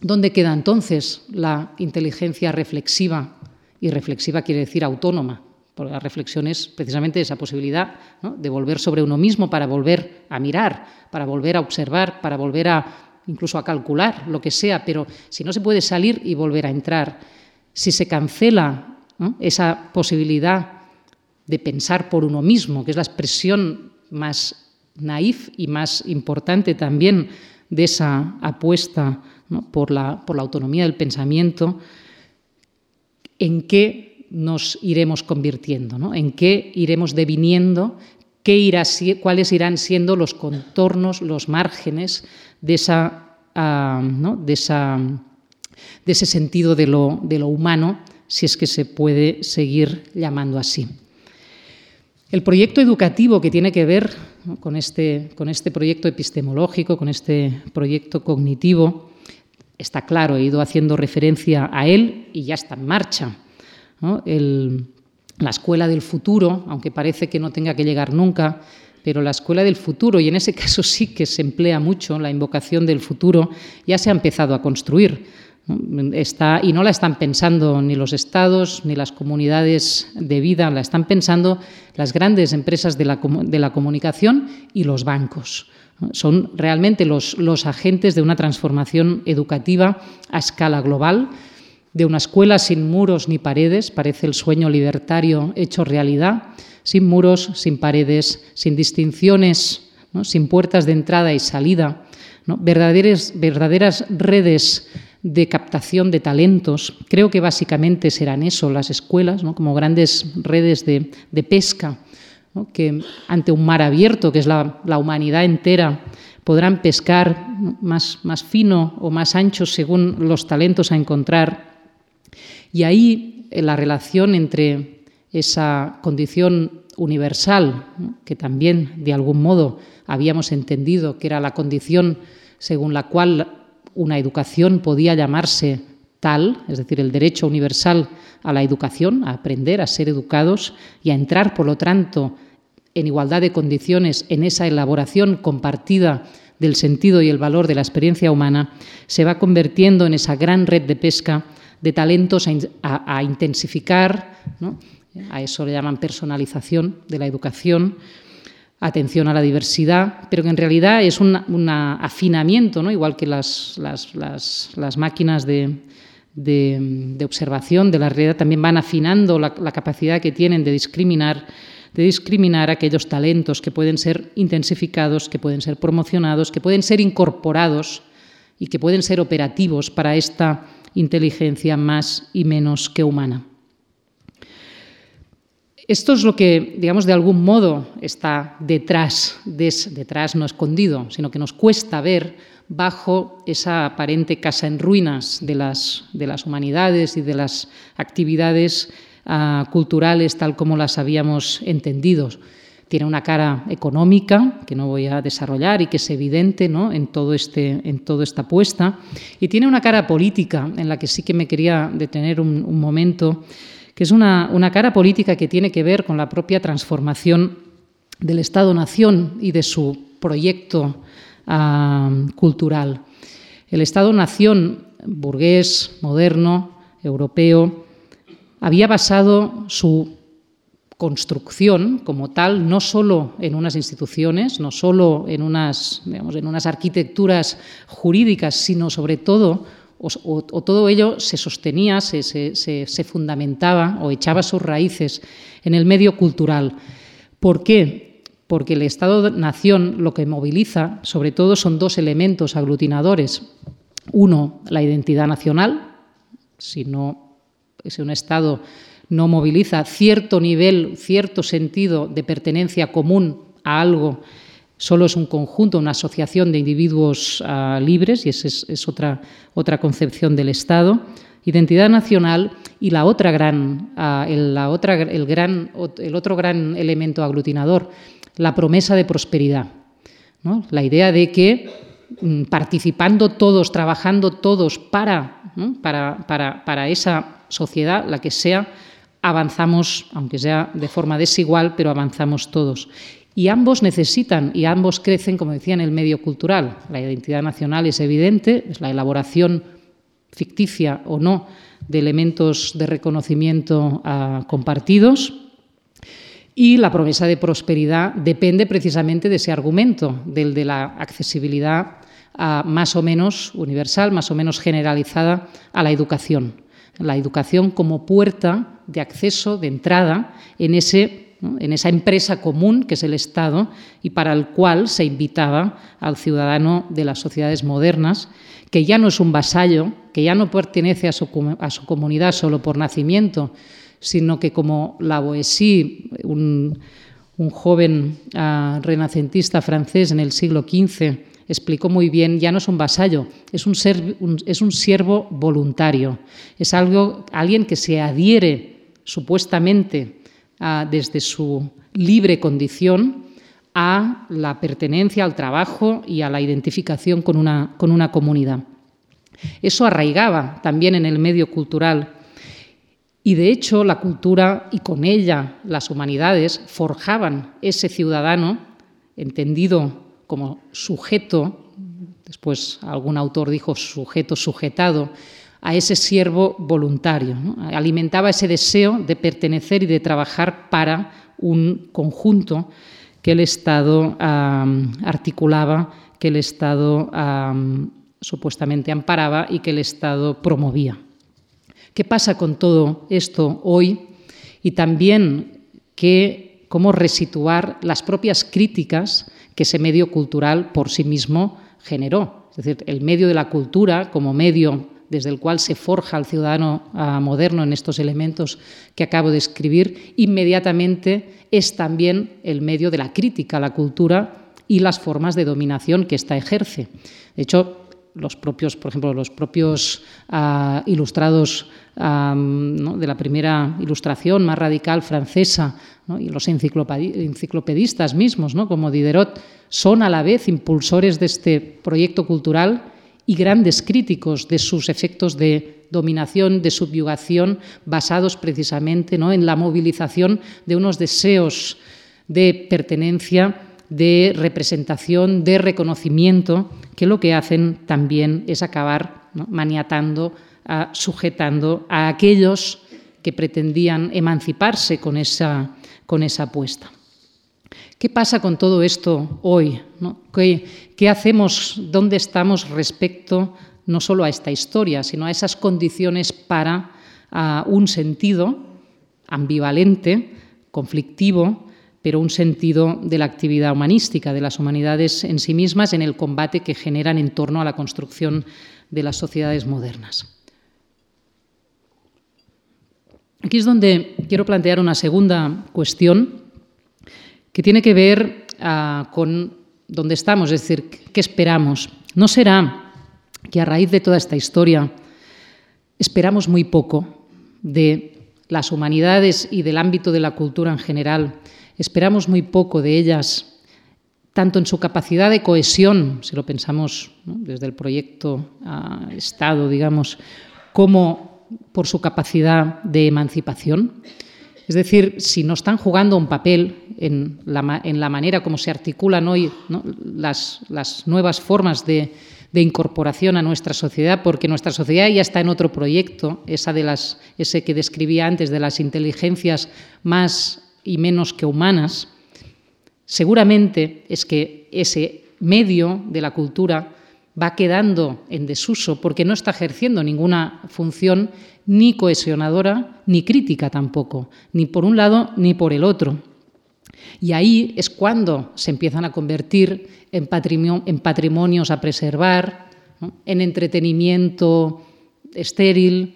¿Dónde queda entonces la inteligencia reflexiva? Y reflexiva quiere decir autónoma, porque la reflexión es precisamente esa posibilidad de volver sobre uno mismo para volver a mirar, para volver a observar, para volver a incluso a calcular lo que sea, pero si no se puede salir y volver a entrar, si se cancela esa posibilidad de pensar por uno mismo, que es la expresión más naif y más importante también de esa apuesta por, la, por la autonomía del pensamiento, en qué nos iremos convirtiendo, en qué iremos deviniendo, qué irá, cuáles irán siendo los contornos, los márgenes de, esa, ah, de, esa, de ese sentido de lo, de lo humano, si es que se puede seguir llamando así. El proyecto educativo que tiene que ver con, este, con este proyecto epistemológico, con este proyecto cognitivo, está claro, he ido haciendo referencia a él y ya está en marcha. La escuela del futuro, aunque parece que no tenga que llegar nunca, pero la escuela del futuro, y en ese (laughs) caso sí que se emplea mucho la invocación del futuro, ya se ha empezado a construir. Y no la están pensando ni los estados ni las comunidades de vida, la están pensando las grandes empresas de la, comunicación y los bancos. Son realmente los agentes de una transformación educativa a escala global, de una escuela sin muros ni paredes, parece el sueño libertario hecho realidad, sin muros, sin paredes, sin distinciones, sin puertas de entrada y salida, verdaderas, verdaderas redes de captación de talentos. Creo que básicamente serán eso las escuelas, como grandes redes de, pesca, que ante un mar abierto, que es la, humanidad entera, podrán pescar más, más fino o más ancho según los talentos a encontrar. Y ahí la relación entre esa condición universal, que también de algún modo habíamos entendido que era la condición según la cual una educación podía llamarse tal, es decir, el derecho universal a la educación, a aprender, a ser educados y a entrar, por lo tanto, en igualdad de condiciones en esa elaboración compartida del sentido y el valor de la experiencia humana, se va convirtiendo en esa gran red de pesca de talentos a, intensificar, a eso le llaman personalización de la educación, atención a la diversidad, pero que en realidad es un afinamiento, ¿no? igual que las, las, máquinas de, de, observación de la realidad también van afinando la, capacidad que tienen de discriminar, de discriminar aquellos talentos que pueden ser intensificados, que pueden ser promocionados, que pueden ser incorporados y que pueden ser operativos para esta inteligencia más y menos que humana. Esto es lo que, digamos, de algún modo está detrás, detrás no escondido, sino que nos cuesta ver bajo esa aparente casa en ruinas de las, de las humanidades y de las actividades ah, culturales tal como las habíamos entendido. Tiene una cara económica, que no voy a desarrollar y que es evidente ¿no? en, todo este, en toda esta apuesta, y tiene una cara política en la que sí que me quería detener un momento que es una, cara política que tiene que ver con la propia transformación del Estado-Nación y de su proyecto ah, cultural. El Estado-Nación burgués, moderno, europeo, había basado su construcción como tal no solo en unas instituciones, no solo en unas, en unas arquitecturas jurídicas, sino sobre todo o, todo ello se sostenía, se, fundamentaba o echaba sus raíces en el medio cultural. ¿Por qué? Porque el Estado-nación lo que moviliza, sobre todo, son dos elementos aglutinadores. Uno, la identidad nacional. Si, no, si un Estado no moviliza cierto nivel, cierto sentido de pertenencia común a algo, solo es un conjunto, una asociación de individuos ah, libres, y esa es, otra, otra, concepción del Estado. Identidad nacional y la otra gran, ah, el, la otra, el, gran, el otro gran elemento aglutinador, la promesa de prosperidad. La idea de que mm, participando todos, trabajando todos para, para, para, para esa sociedad, la que sea, avanzamos, aunque sea de forma desigual, pero avanzamos todos. Y ambos necesitan y ambos crecen, como decía, en el medio cultural. La identidad nacional es evidente, es la elaboración ficticia o no de elementos de reconocimiento ah, compartidos. Y la promesa de prosperidad depende precisamente de ese argumento, del de la accesibilidad ah, más o menos universal, más o menos generalizada a la educación. La educación como puerta de acceso, de entrada en, ese, en esa empresa común que es el Estado y para el cual se invitaba al ciudadano de las sociedades modernas que ya no es un vasallo, que ya no pertenece a su, comunidad solo por nacimiento, sino que como Lavoisier, un, un joven ah, renacentista francés en el siglo XV, explicó muy bien, ya no es un vasallo, es un, es un siervo voluntario, es algo, alguien que se adhiere supuestamente ah, desde su libre condición a la pertenencia al trabajo y a la identificación con una, con una comunidad. Eso arraigaba también en el medio cultural y de hecho la cultura y con ella las humanidades forjaban ese ciudadano entendido como sujeto, después algún autor dijo sujeto sujetado, a ese siervo voluntario. Alimentaba ese deseo de pertenecer y de trabajar para un conjunto que el Estado articulaba, que el Estado supuestamente amparaba y que el Estado promovía. ¿Qué pasa con todo esto hoy? Y también cómo resituar las propias críticas que ese medio cultural por sí mismo generó. Es decir, el medio de la cultura como medio desde el cual se forja el ciudadano moderno en estos elementos que acabo de escribir, inmediatamente es también el medio de la crítica a la cultura y las formas de dominación que ésta ejerce. De hecho, los propios, por ejemplo, los propios ah, ilustrados de la primera ilustración más radical francesa y los enciclopedistas mismos, como Diderot, son a la vez impulsores de este proyecto cultural y grandes críticos de sus efectos de dominación, de subyugación, basados precisamente en la movilización de unos deseos de pertenencia, de representación, de reconocimiento, que lo que hacen también es acabar maniatando, sujetando a aquellos que pretendían emanciparse con esa, con esa apuesta. ¿Qué pasa con todo esto hoy? ¿Qué, hacemos? ¿Dónde estamos respecto no solo a esta historia, sino a esas condiciones para un sentido ambivalente, conflictivo, pero un sentido de la actividad humanística, de las humanidades en sí mismas, en el combate que generan en torno a la construcción de las sociedades modernas. Aquí es donde quiero plantear una segunda cuestión que tiene que ver ah, con dónde estamos, es decir, qué esperamos. ¿No será que a raíz de toda esta historia esperamos muy poco de las humanidades y del ámbito de la cultura en general? Esperamos muy poco de ellas, tanto en su capacidad de cohesión, si lo pensamos desde el proyecto ah, Estado, digamos, como por su capacidad de emancipación. Es decir, si no están jugando un papel en la, manera como se articulan hoy las, nuevas formas de, incorporación a nuestra sociedad, porque nuestra sociedad ya está en otro proyecto, esa de las, ese que describía antes de las inteligencias más y menos que humanas, seguramente es que ese medio de la cultura va quedando en desuso porque no está ejerciendo ninguna función ni cohesionadora ni crítica tampoco, ni por un lado ni por el otro. Y ahí es cuando se empiezan a convertir en, patrimonios a preservar, en entretenimiento estéril,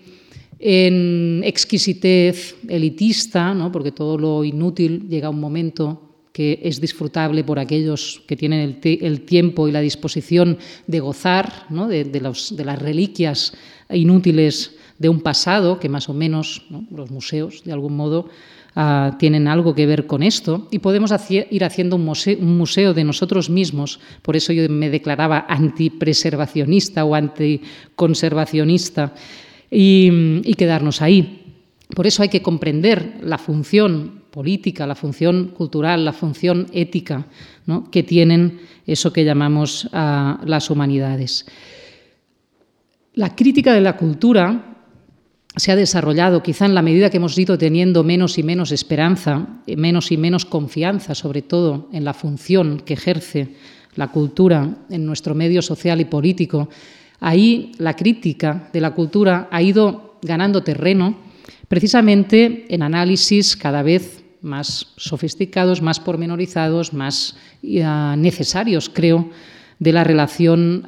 en exquisitez elitista, porque todo lo inútil llega a un momento que es disfrutable por aquellos que tienen el, tiempo y la disposición de gozar de, las reliquias inútiles de un pasado, que más o menos los museos, de algún modo, ah, tienen algo que ver con esto, y podemos ir haciendo un museo, de nosotros mismos. Por eso yo me declaraba antipreservacionista o anticonservacionista, y quedarnos ahí. Por eso hay que comprender la función política, la función cultural, la función ética que tienen eso que llamamos las humanidades. La crítica de la cultura se ha desarrollado quizá en la medida que hemos ido teniendo menos y menos esperanza, menos y menos confianza, sobre todo en la función que ejerce la cultura en nuestro medio social y político. Ahí la crítica de la cultura ha ido ganando terreno precisamente en análisis cada vez más sofisticados, más pormenorizados, más necesarios, creo, de la relación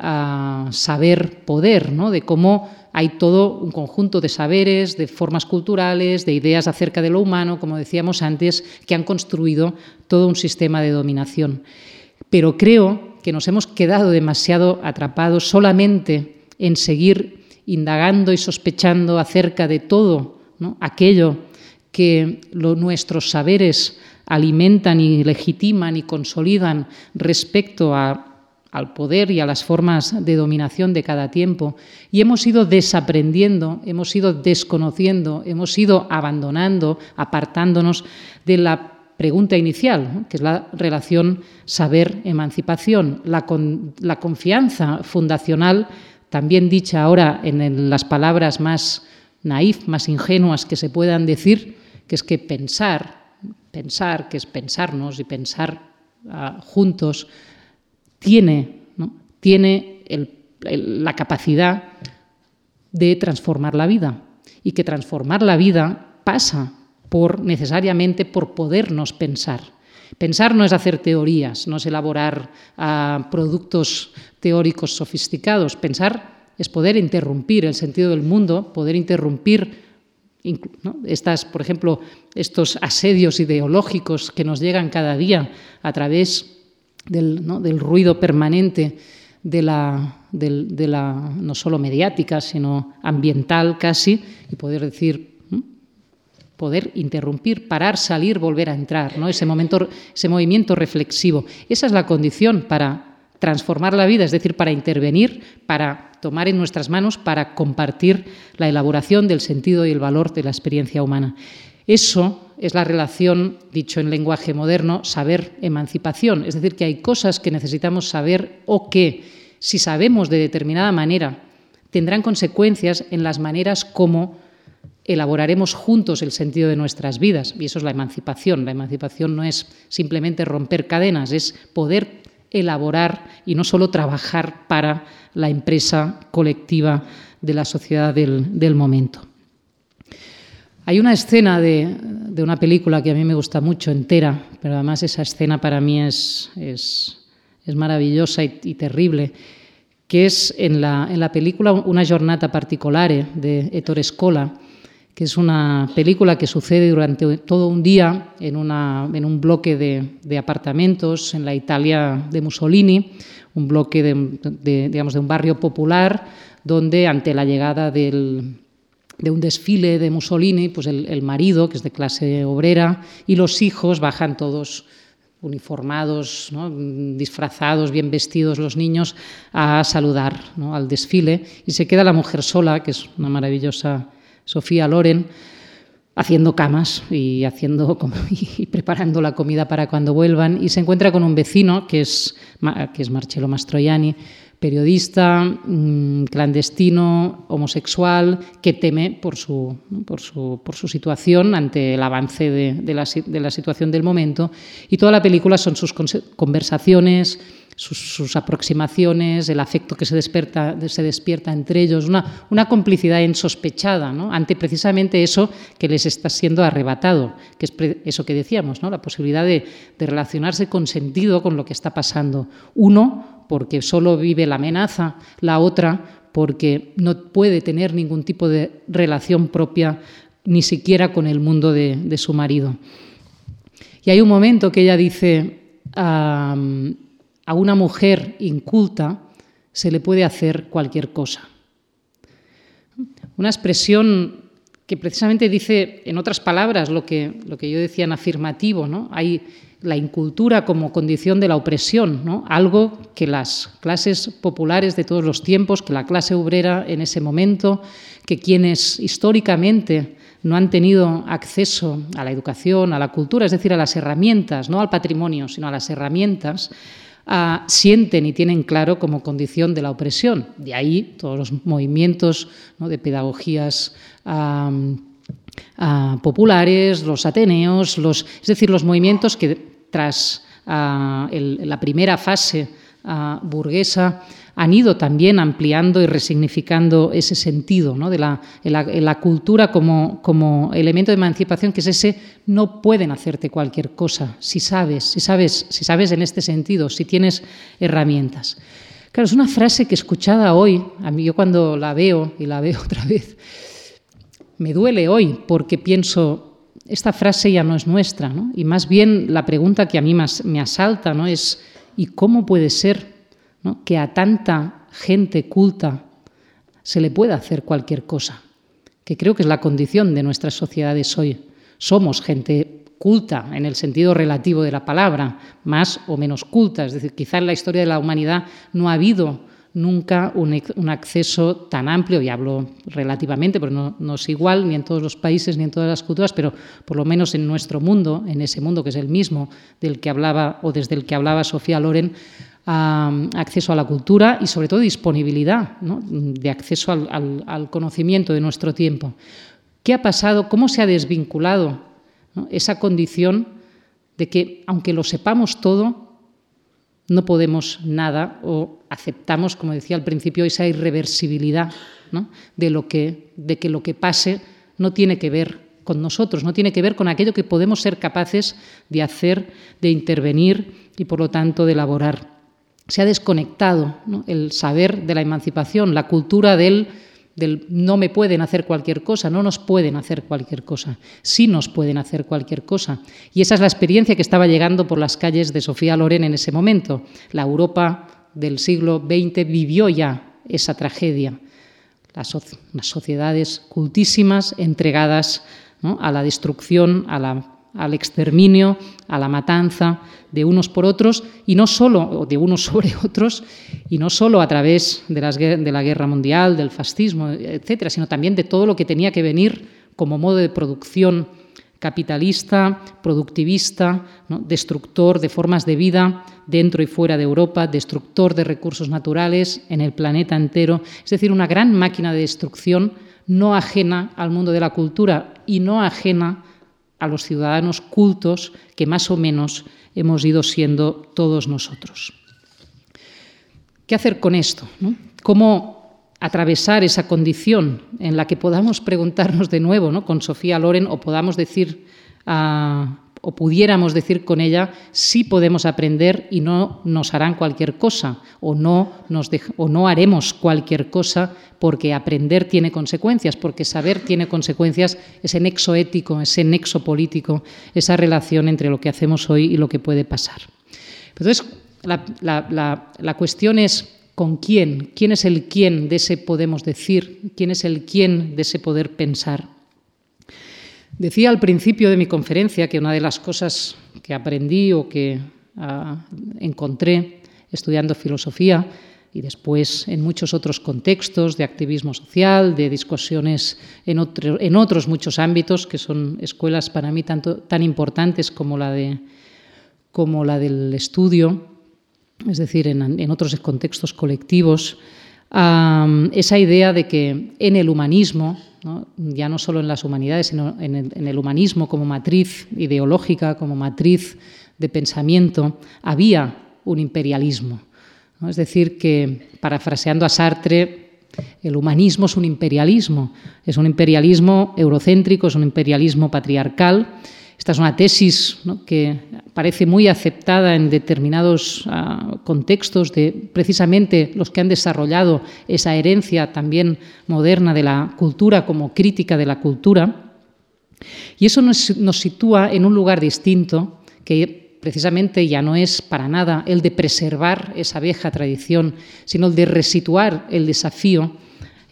saber-poder, ¿no? de cómo hay todo un conjunto de saberes, de formas culturales, de ideas acerca de lo humano, como decíamos antes, que han construido todo un sistema de dominación. Pero creo que nos hemos quedado demasiado atrapados solamente en seguir indagando y sospechando acerca de todo aquello que nuestros saberes alimentan y legitiman y consolidan respecto a al poder y a las formas de dominación de cada tiempo. Y hemos ido desaprendiendo, hemos ido desconociendo, hemos ido abandonando, apartándonos de la pregunta inicial, que es la relación saber-emancipación, la, la, confianza fundacional, también dicha ahora en las palabras más naif, más ingenuas que se puedan decir, que es que pensar, pensar, que es pensarnos y pensar ah, juntos, tiene, tiene la capacidad de transformar la vida y que transformar la vida pasa por necesariamente por podernos pensar. Pensar no es hacer teorías, no es elaborar ah, productos teóricos sofisticados. Pensar es poder interrumpir el sentido del mundo, poder interrumpir estas, por ejemplo, estos asedios ideológicos que nos llegan cada día a través del, ruido permanente de la, no solo mediática, sino ambiental casi, y poder decir, poder interrumpir, parar, salir, volver a entrar, ¿no? ese, momento, ese movimiento reflexivo. Esa es la condición para transformar la vida, es decir, para intervenir, para tomar en nuestras manos, para compartir la elaboración del sentido y el valor de la experiencia humana. Eso es la relación, dicho en lenguaje moderno, saber-emancipación. Es decir, que hay cosas que necesitamos saber o que, si sabemos de determinada manera, tendrán consecuencias en las maneras como elaboraremos juntos el sentido de nuestras vidas. Y eso es la emancipación. La emancipación no es simplemente romper cadenas, es poder elaborar y no solo trabajar para la empresa colectiva de la sociedad del, del momento. Hay una escena de, una película que a mí me gusta mucho entera, pero además esa escena para mí es, es, maravillosa y, terrible, que es en la, en la película Una giornata particolare de Ettore Scola, que es una película que sucede durante todo un día en, una, en un bloque de, de, apartamentos en la Italia de Mussolini, un bloque de, digamos, de un barrio popular donde ante la llegada del, de un desfile de Mussolini, pues el, marido, que es de clase obrera, y los hijos bajan todos uniformados, disfrazados, bien vestidos los niños, a saludar al desfile. Y se queda la mujer sola, que es una maravillosa Sofía Loren, haciendo camas y, haciendo, (laughs) y preparando la comida para cuando vuelvan. Y se encuentra con un vecino, que es, que es Marcello Mastroianni, periodista, mm, clandestino, homosexual, que teme por su, por su, por su situación ante el avance de, de, la, de, la, situación del momento. Y toda la película son sus conversaciones, sus, aproximaciones, el afecto que se despierta, se despierta entre ellos, una, complicidad insospechada ante precisamente eso que les está siendo arrebatado, que es eso que decíamos, ¿no? la posibilidad de, relacionarse con sentido con lo que está pasando. Uno, porque solo vive la amenaza, la otra, porque no puede tener ningún tipo de relación propia ni siquiera con el mundo de su marido. Y hay un momento que ella dice, a una mujer inculta se le puede hacer cualquier cosa. Una expresión que precisamente dice, en otras palabras, lo que, lo que yo decía en afirmativo, ¿no? Hay la incultura como condición de la opresión, ¿no? algo que las clases populares de todos los tiempos, que la clase obrera en ese momento, que quienes históricamente no han tenido acceso a la educación, a la cultura, es decir, a las herramientas, no al patrimonio, sino a las herramientas, ah, sienten y tienen claro como condición de la opresión. De ahí todos los movimientos de pedagogías. populares, los ateneos, es decir, los movimientos que tras ah, la primera fase burguesa han ido también ampliando y resignificando ese sentido de la, cultura como, como, elemento de emancipación, que es ese no pueden hacerte cualquier cosa si sabes, si sabes, si sabes en este sentido, si tienes herramientas. Claro, es una frase que escuchada hoy, a mí yo cuando la veo y la veo (laughs) otra vez, me duele hoy porque pienso, esta frase ya no es nuestra, y más bien la pregunta que a mí más me asalta ¿no? es, ¿y cómo puede ser que a tanta gente culta se le pueda hacer cualquier cosa, que creo que es la condición de nuestras sociedades hoy. Somos gente culta en el sentido relativo de la palabra, más o menos culta, es decir, quizá en la historia de la humanidad no ha habido nunca un, acceso tan amplio, y hablo relativamente, porque no, es igual ni en todos los países ni en todas las culturas, pero por lo menos en nuestro mundo, en ese mundo que es el mismo del que hablaba o desde el que hablaba Sofía Loren, acceso a la cultura y sobre todo disponibilidad de acceso al, conocimiento de nuestro tiempo. ¿Qué ha pasado? ¿Cómo se ha desvinculado esa condición de que, aunque lo sepamos todo, no podemos nada o aceptamos, como decía al principio, esa irreversibilidad de, lo que, de que lo que pase no tiene que ver con nosotros, no tiene que ver con aquello que podemos ser capaces de hacer, de intervenir y, por lo tanto, de elaborar. Se ha desconectado el saber de la emancipación, la cultura del, del, no me pueden hacer cualquier cosa, no nos pueden hacer cualquier cosa, sí nos pueden hacer cualquier cosa. Y esa es la experiencia que estaba llegando por las calles de Sofía Loren en ese momento. La Europa del siglo XX vivió ya esa tragedia. Las, sociedades cultísimas entregadas a la destrucción, al exterminio, a la matanza de unos por otros y no solo de unos (laughs) sobre otros y no solo a través de, la guerra mundial, del fascismo, etcétera, sino también de todo lo que tenía que venir como modo de producción capitalista, productivista, destructor de formas de vida dentro y fuera de Europa, destructor de recursos naturales en el planeta entero, es decir, una gran máquina de destrucción no ajena al mundo de la cultura y no ajena a los ciudadanos cultos que más o menos hemos ido siendo todos nosotros. ¿Qué hacer con esto? ¿Cómo atravesar esa condición en la que podamos preguntarnos de nuevo ¿no? con Sofía Loren o podamos decir a o pudiéramos decir con ella, sí podemos aprender y no nos harán cualquier cosa, o no, nos o no haremos cualquier cosa porque aprender tiene consecuencias, porque saber tiene consecuencias, ese nexo ético, ese nexo político, esa relación entre lo que hacemos hoy y lo que puede pasar. Entonces, la, la cuestión es con quién, quién es el quién de ese podemos decir, quién es el quién de ese poder pensar. Decía al principio de mi conferencia que una de las cosas que aprendí o que ah, encontré estudiando filosofía y después en muchos otros contextos de activismo social, de discusiones en, otros muchos ámbitos, que son escuelas para mí tanto, tan importantes como la, de, como la del estudio, es decir, en, otros contextos colectivos, esa idea de que en el humanismo, ya no solo en las humanidades, sino en el, humanismo como matriz ideológica, como matriz de pensamiento, había un imperialismo. Es decir, que, parafraseando a Sartre, el humanismo es un imperialismo, es un imperialismo eurocéntrico, es un imperialismo patriarcal. Esta es una tesis que parece muy aceptada en determinados ah, contextos de precisamente los que han desarrollado esa herencia también moderna de la cultura como crítica de la cultura. Y eso nos, nos sitúa en un lugar distinto que precisamente ya no es para nada el de preservar esa vieja tradición, sino el de resituar el desafío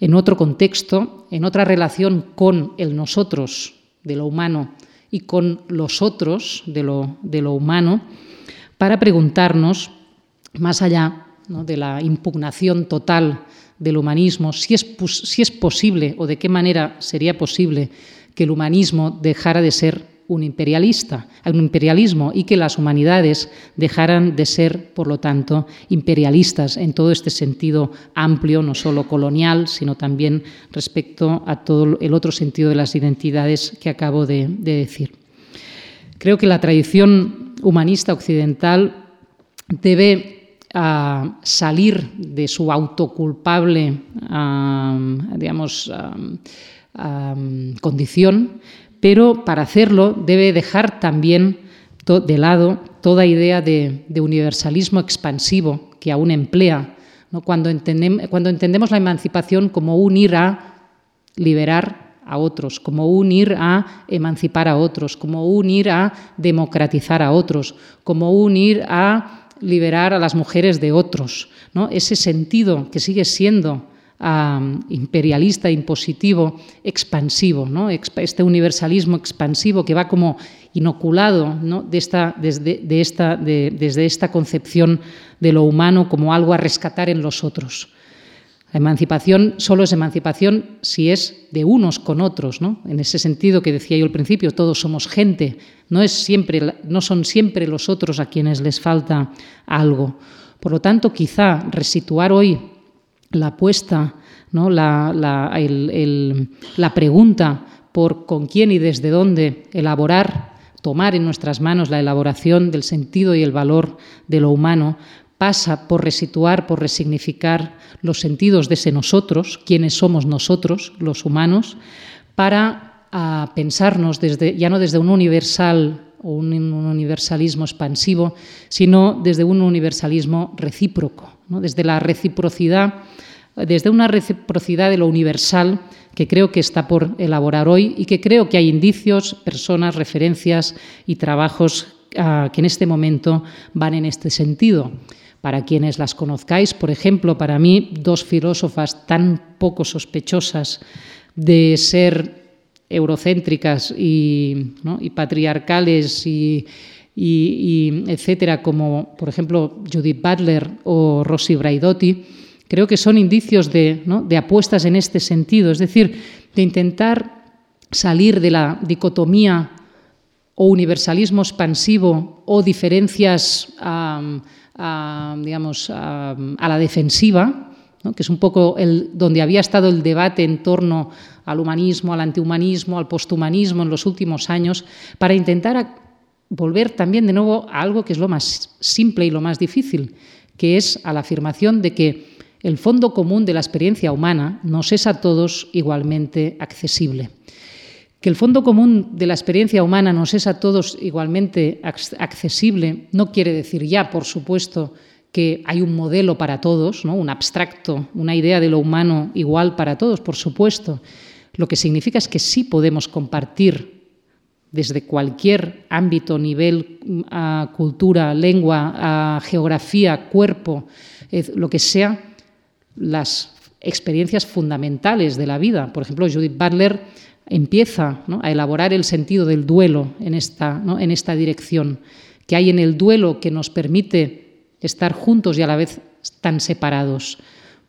en otro contexto, en otra relación con el nosotros de lo humano y con los otros de lo, de lo humano para preguntarnos, más allá de la impugnación total del humanismo, si es, si es posible o de qué manera sería posible que el humanismo dejara de ser un imperialista, un imperialismo y que las humanidades dejaran de ser, por lo tanto, imperialistas en todo este sentido amplio, no solo colonial, sino también respecto a todo el otro sentido de las identidades que acabo de, decir. Creo que la tradición humanista occidental debe ah, salir de su autoculpable, ah, digamos, ah, condición pero para hacerlo debe dejar también de lado toda idea de, universalismo expansivo que aún emplea, cuando, entendemos la emancipación como un ir a liberar a otros, como un ir a emancipar a otros, como un ir a democratizar a otros, como un ir a liberar a las mujeres de otros. Ese sentido que sigue siendo imperialista, impositivo, expansivo, ¿no? este universalismo expansivo que va como inoculado de esta, desde, esta, desde esta concepción de lo humano como algo a rescatar en los otros. La emancipación solo es emancipación si es de unos con otros. En ese sentido que decía yo al principio, todos somos gente, no, es siempre, no son siempre los otros a quienes les falta algo. Por lo tanto, quizá resituar hoy la apuesta, ¿no? la, la, pregunta por con quién y desde dónde elaborar, tomar en nuestras manos la elaboración del sentido y el valor de lo humano, pasa por resituar, por resignificar los sentidos de ese nosotros, quiénes somos nosotros, los humanos, para pensarnos desde, ya no desde un universal o un, universalismo expansivo, sino desde un universalismo recíproco, desde la reciprocidad desde una reciprocidad de lo universal que creo que está por elaborar hoy y que creo que hay indicios, personas, referencias y trabajos ah, que en este momento van en este sentido. Para quienes las conozcáis, por ejemplo, para mí, dos filósofas tan poco sospechosas de ser eurocéntricas y, patriarcales y, etcétera, como por ejemplo Judith Butler o Rossi Braidotti, creo que son indicios de, apuestas en este sentido, es decir, de intentar salir de la dicotomía o universalismo expansivo o diferencias digamos, a, la defensiva, que es un poco el, donde había estado el debate en torno al humanismo, al antihumanismo, al posthumanismo en los últimos años, para intentar volver también de nuevo a algo que es lo más simple y lo más difícil, que es a la afirmación de que el fondo común de la experiencia humana nos es a todos igualmente accesible. Que el fondo común de la experiencia humana nos es a todos igualmente accesible no quiere decir ya, por supuesto, que hay un modelo para todos, ¿no? un abstracto, una idea de lo humano igual para todos, por supuesto. Lo que significa es que sí podemos compartir desde cualquier ámbito, nivel, cultura, lengua, geografía, cuerpo, lo que sea, las experiencias fundamentales de la vida. Por ejemplo, Judith Butler empieza a elaborar el sentido del duelo en esta, en esta dirección, que hay en el duelo que nos permite estar juntos y a la vez tan separados.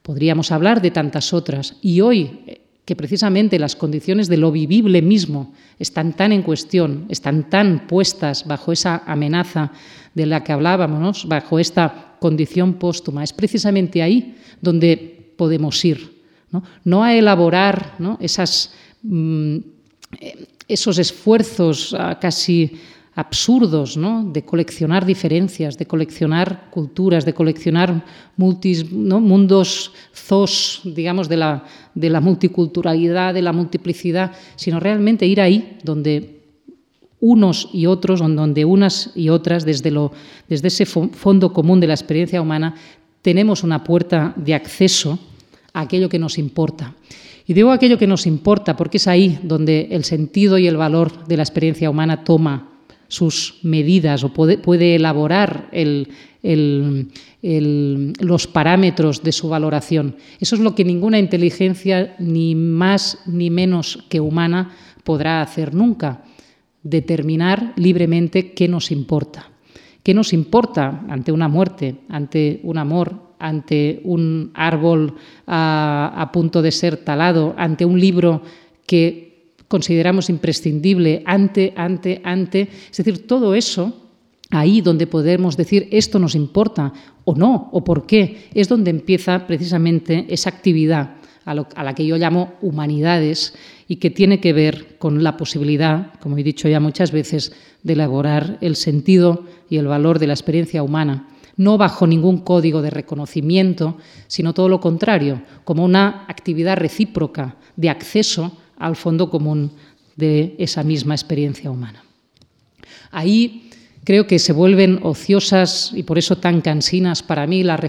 Podríamos hablar de tantas otras. Y hoy, que precisamente las condiciones de lo vivible mismo están tan en cuestión, están tan puestas bajo esa amenaza de la que hablábamos, bajo esta condición póstuma, es precisamente ahí donde podemos ir, no, a elaborar esas, mm, esos esfuerzos ah, casi absurdos de coleccionar diferencias, de coleccionar culturas, de coleccionar mundos zos, digamos, de la, de la multiculturalidad, de la multiplicidad, sino realmente ir ahí donde unos y otros, donde unas y otras, desde, lo, desde ese fondo común de la experiencia humana, tenemos una puerta de acceso a aquello que nos importa. Y digo aquello que nos importa porque es ahí donde el sentido y el valor de la experiencia humana toma sus medidas o puede, elaborar los parámetros de su valoración. Eso es lo que ninguna inteligencia, ni más ni menos que humana, podrá hacer nunca, determinar libremente qué nos importa. ¿Qué nos importa ante una muerte, ante un amor, ante un árbol a, punto de ser talado, ante un libro que consideramos imprescindible ante, ante, ante. Es decir, todo eso, ahí donde podemos decir esto nos importa o no, o por qué, es donde empieza precisamente esa actividad a, la que yo llamo humanidades y que tiene que ver con la posibilidad, como he dicho ya muchas veces, de elaborar el sentido y el valor de la experiencia humana no bajo ningún código de reconocimiento, sino todo lo contrario, como una actividad recíproca de acceso al fondo común de esa misma experiencia humana. Ahí creo que se vuelven ociosas y por eso tan cansinas para mí las,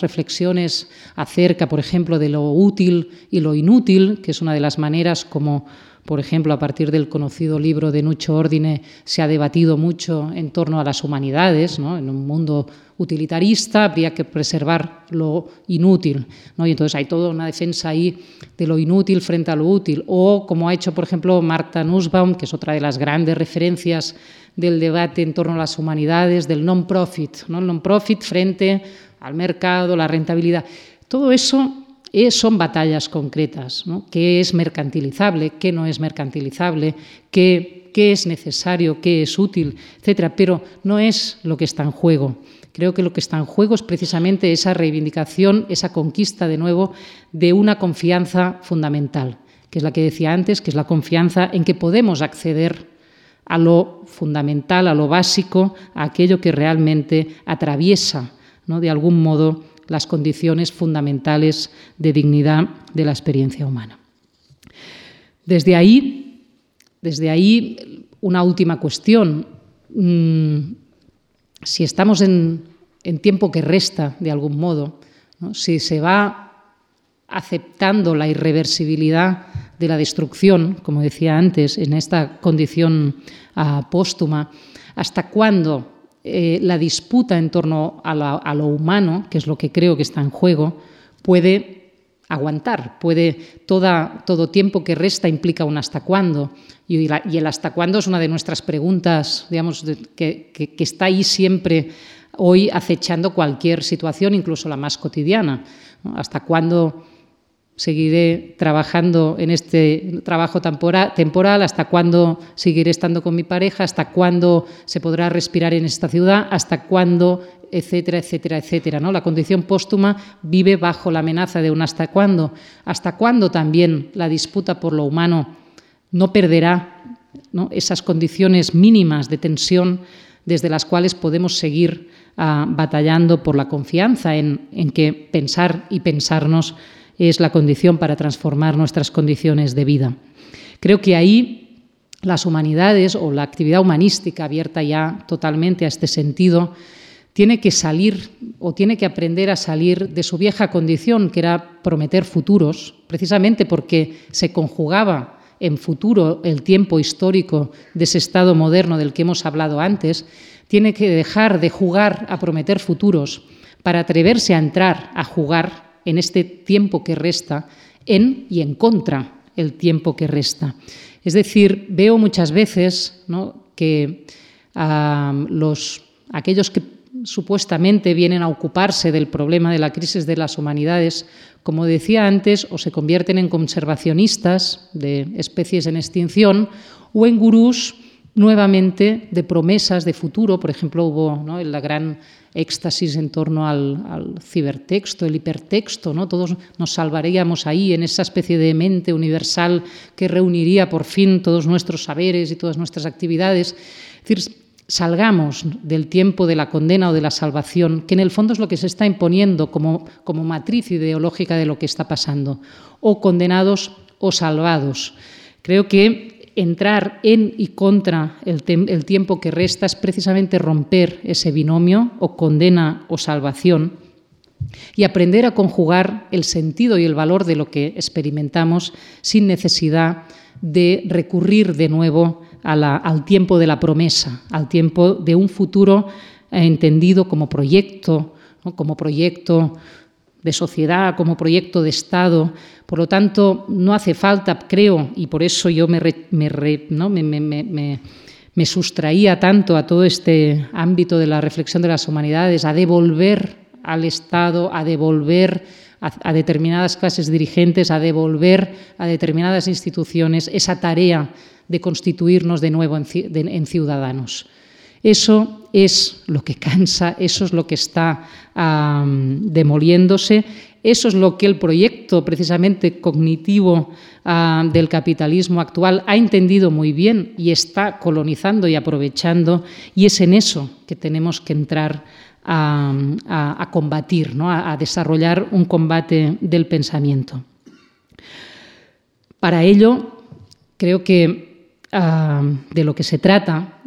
reflexiones acerca, por ejemplo, de lo útil y lo inútil, que es una de las maneras como por ejemplo, a partir del conocido libro de Nucho Ordine, se ha debatido mucho en torno a las humanidades. En un mundo utilitarista habría que preservar lo inútil. ¿no? Y entonces hay toda una defensa ahí de lo inútil frente a lo útil. O como ha hecho, por ejemplo, Marta Nussbaum, que es otra de las grandes referencias del debate en torno a las humanidades, del non-profit. ¿no? El non-profit frente al mercado, la rentabilidad. Todo eso son batallas concretas. ¿Qué es mercantilizable? ¿Qué no es mercantilizable? ¿Qué, ¿Qué es necesario? ¿Qué es útil? Etcétera. Pero no es lo que está en juego. Creo que lo que está en juego es precisamente esa reivindicación, esa conquista de nuevo de una confianza fundamental, que es la que decía antes, que es la confianza en que podemos acceder a lo fundamental, a lo básico, a aquello que realmente atraviesa, ¿no? de algún modo, las condiciones fundamentales de dignidad de la experiencia humana. Desde ahí, desde ahí una última cuestión. Mm, si estamos en, tiempo que resta, de algún modo, si se va aceptando la irreversibilidad de la destrucción, como decía antes, en esta condición ah, póstuma, ¿hasta cuándo eh, la disputa en torno a, lo humano, que es lo que creo que está en juego, puede aguantar, puede toda, todo tiempo que resta implica un hasta cuándo. Y, el hasta cuándo es una de nuestras preguntas, digamos, que, está ahí siempre hoy acechando cualquier situación, incluso la más cotidiana. ¿Hasta cuándo seguiré trabajando en este trabajo temporal, hasta cuándo seguiré estando con mi pareja, hasta cuándo se podrá respirar en esta ciudad, hasta cuándo, etcétera, etcétera, etcétera. ¿no? La condición póstuma vive bajo la amenaza de un hasta cuándo, hasta cuándo también la disputa por lo humano no perderá esas condiciones mínimas de tensión desde las cuales podemos seguir ah, batallando por la confianza en, en que pensar y pensarnos es la condición para transformar nuestras condiciones de vida. Creo que ahí las humanidades o la actividad humanística abierta ya totalmente a este sentido tiene que salir o tiene que aprender a salir de su vieja condición, que era prometer futuros, precisamente porque se conjugaba en futuro el tiempo histórico de ese estado moderno del que hemos hablado antes, tiene que dejar de jugar a prometer futuros para atreverse a entrar a jugar en este tiempo que resta, en y en contra el tiempo que resta. Es decir, veo muchas veces que los, aquellos que supuestamente vienen a ocuparse del problema de la crisis de las humanidades, como decía antes, o se convierten en conservacionistas de especies en extinción o en gurús nuevamente de promesas de futuro. Por ejemplo, hubo la gran éxtasis en torno al, cibertexto, el hipertexto, ¿no? Todos nos salvaríamos ahí en esa especie de mente universal que reuniría por fin todos nuestros saberes y todas nuestras actividades. Es decir, salgamos del tiempo de la condena o de la salvación, que en el fondo es lo que se está imponiendo como, como matriz ideológica de lo que está pasando, o condenados o salvados. Creo que entrar en y contra el, tiempo que resta es precisamente romper ese binomio o condena o salvación y aprender a conjugar el sentido y el valor de lo que experimentamos sin necesidad de recurrir de nuevo al tiempo de la promesa, al tiempo de un futuro entendido como proyecto, como proyecto de sociedad, como proyecto de Estado. Por lo tanto, no hace falta, creo, y por eso yo me, me, sustraía tanto a todo este ámbito de la reflexión de las humanidades, a devolver al Estado a devolver a, determinadas clases dirigentes, a devolver a determinadas instituciones esa tarea de constituirnos de nuevo en, ciudadanos. Eso es lo que cansa, eso es lo que está demoliéndose, eso es lo que el proyecto precisamente cognitivo del capitalismo actual ha entendido muy bien y está colonizando y aprovechando, y es en eso que tenemos que entrar a, combatir, a, desarrollar un combate del pensamiento. Para ello, creo que ah, de lo que se trata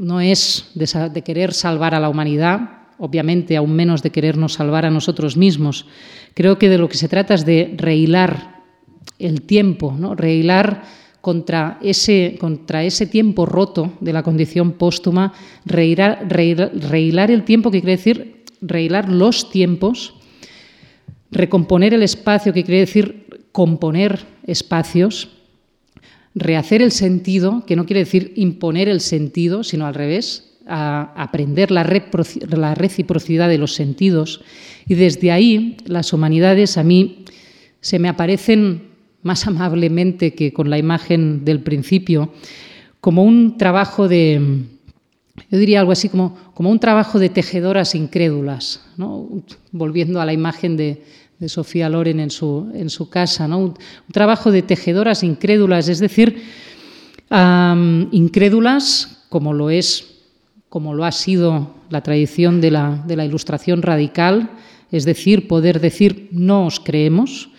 no es de, querer salvar a la humanidad, obviamente aún menos de querernos salvar a nosotros mismos. Creo que de lo que se trata es de rehilar el tiempo, ¿no? rehilar contra ese, contra ese tiempo roto de la condición póstuma, rehilar, el tiempo, que quiere decir rehilar los tiempos, recomponer el espacio, que quiere decir componer espacios, rehacer el sentido, que no quiere decir imponer el sentido, sino al revés, aprender la, reciprocidad de los sentidos. Y desde ahí las humanidades a mí se me aparecen más (laughs) amablemente que con la imagen del principio, como un trabajo de, yo diría algo así como, como un trabajo de tejedoras incrédulas, volviendo a la imagen de, Sofía Loren en su, en su casa, ¿no? un, trabajo de tejedoras incrédulas, es decir, incrédulas como lo es, como lo ha sido la tradición de la, de la ilustración radical, es decir, poder decir no os creemos,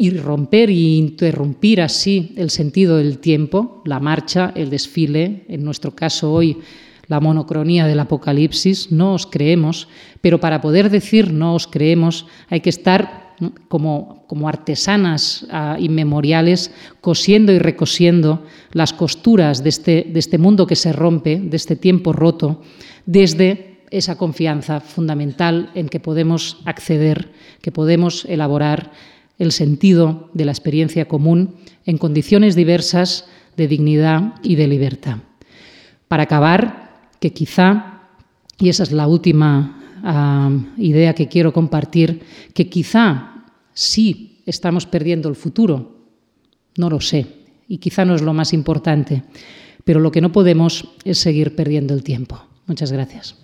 y romper e interrumpir así el sentido del tiempo, la marcha, el desfile, en nuestro caso hoy la monocronía del Apocalipsis, no os creemos, pero para poder decir no os creemos hay que estar como, como artesanas uh, inmemoriales, cosiendo y recosiendo las costuras de este, de este mundo que se rompe, de este tiempo roto, desde esa confianza fundamental en que podemos acceder, que podemos elaborar el sentido de la experiencia común en condiciones diversas de dignidad y de libertad. Para acabar, que quizá, y esa es la última ah, idea que quiero compartir, que quizá sí estamos perdiendo el futuro, no lo sé, y quizá no es lo más importante, pero lo que no podemos es seguir perdiendo el tiempo. Muchas gracias.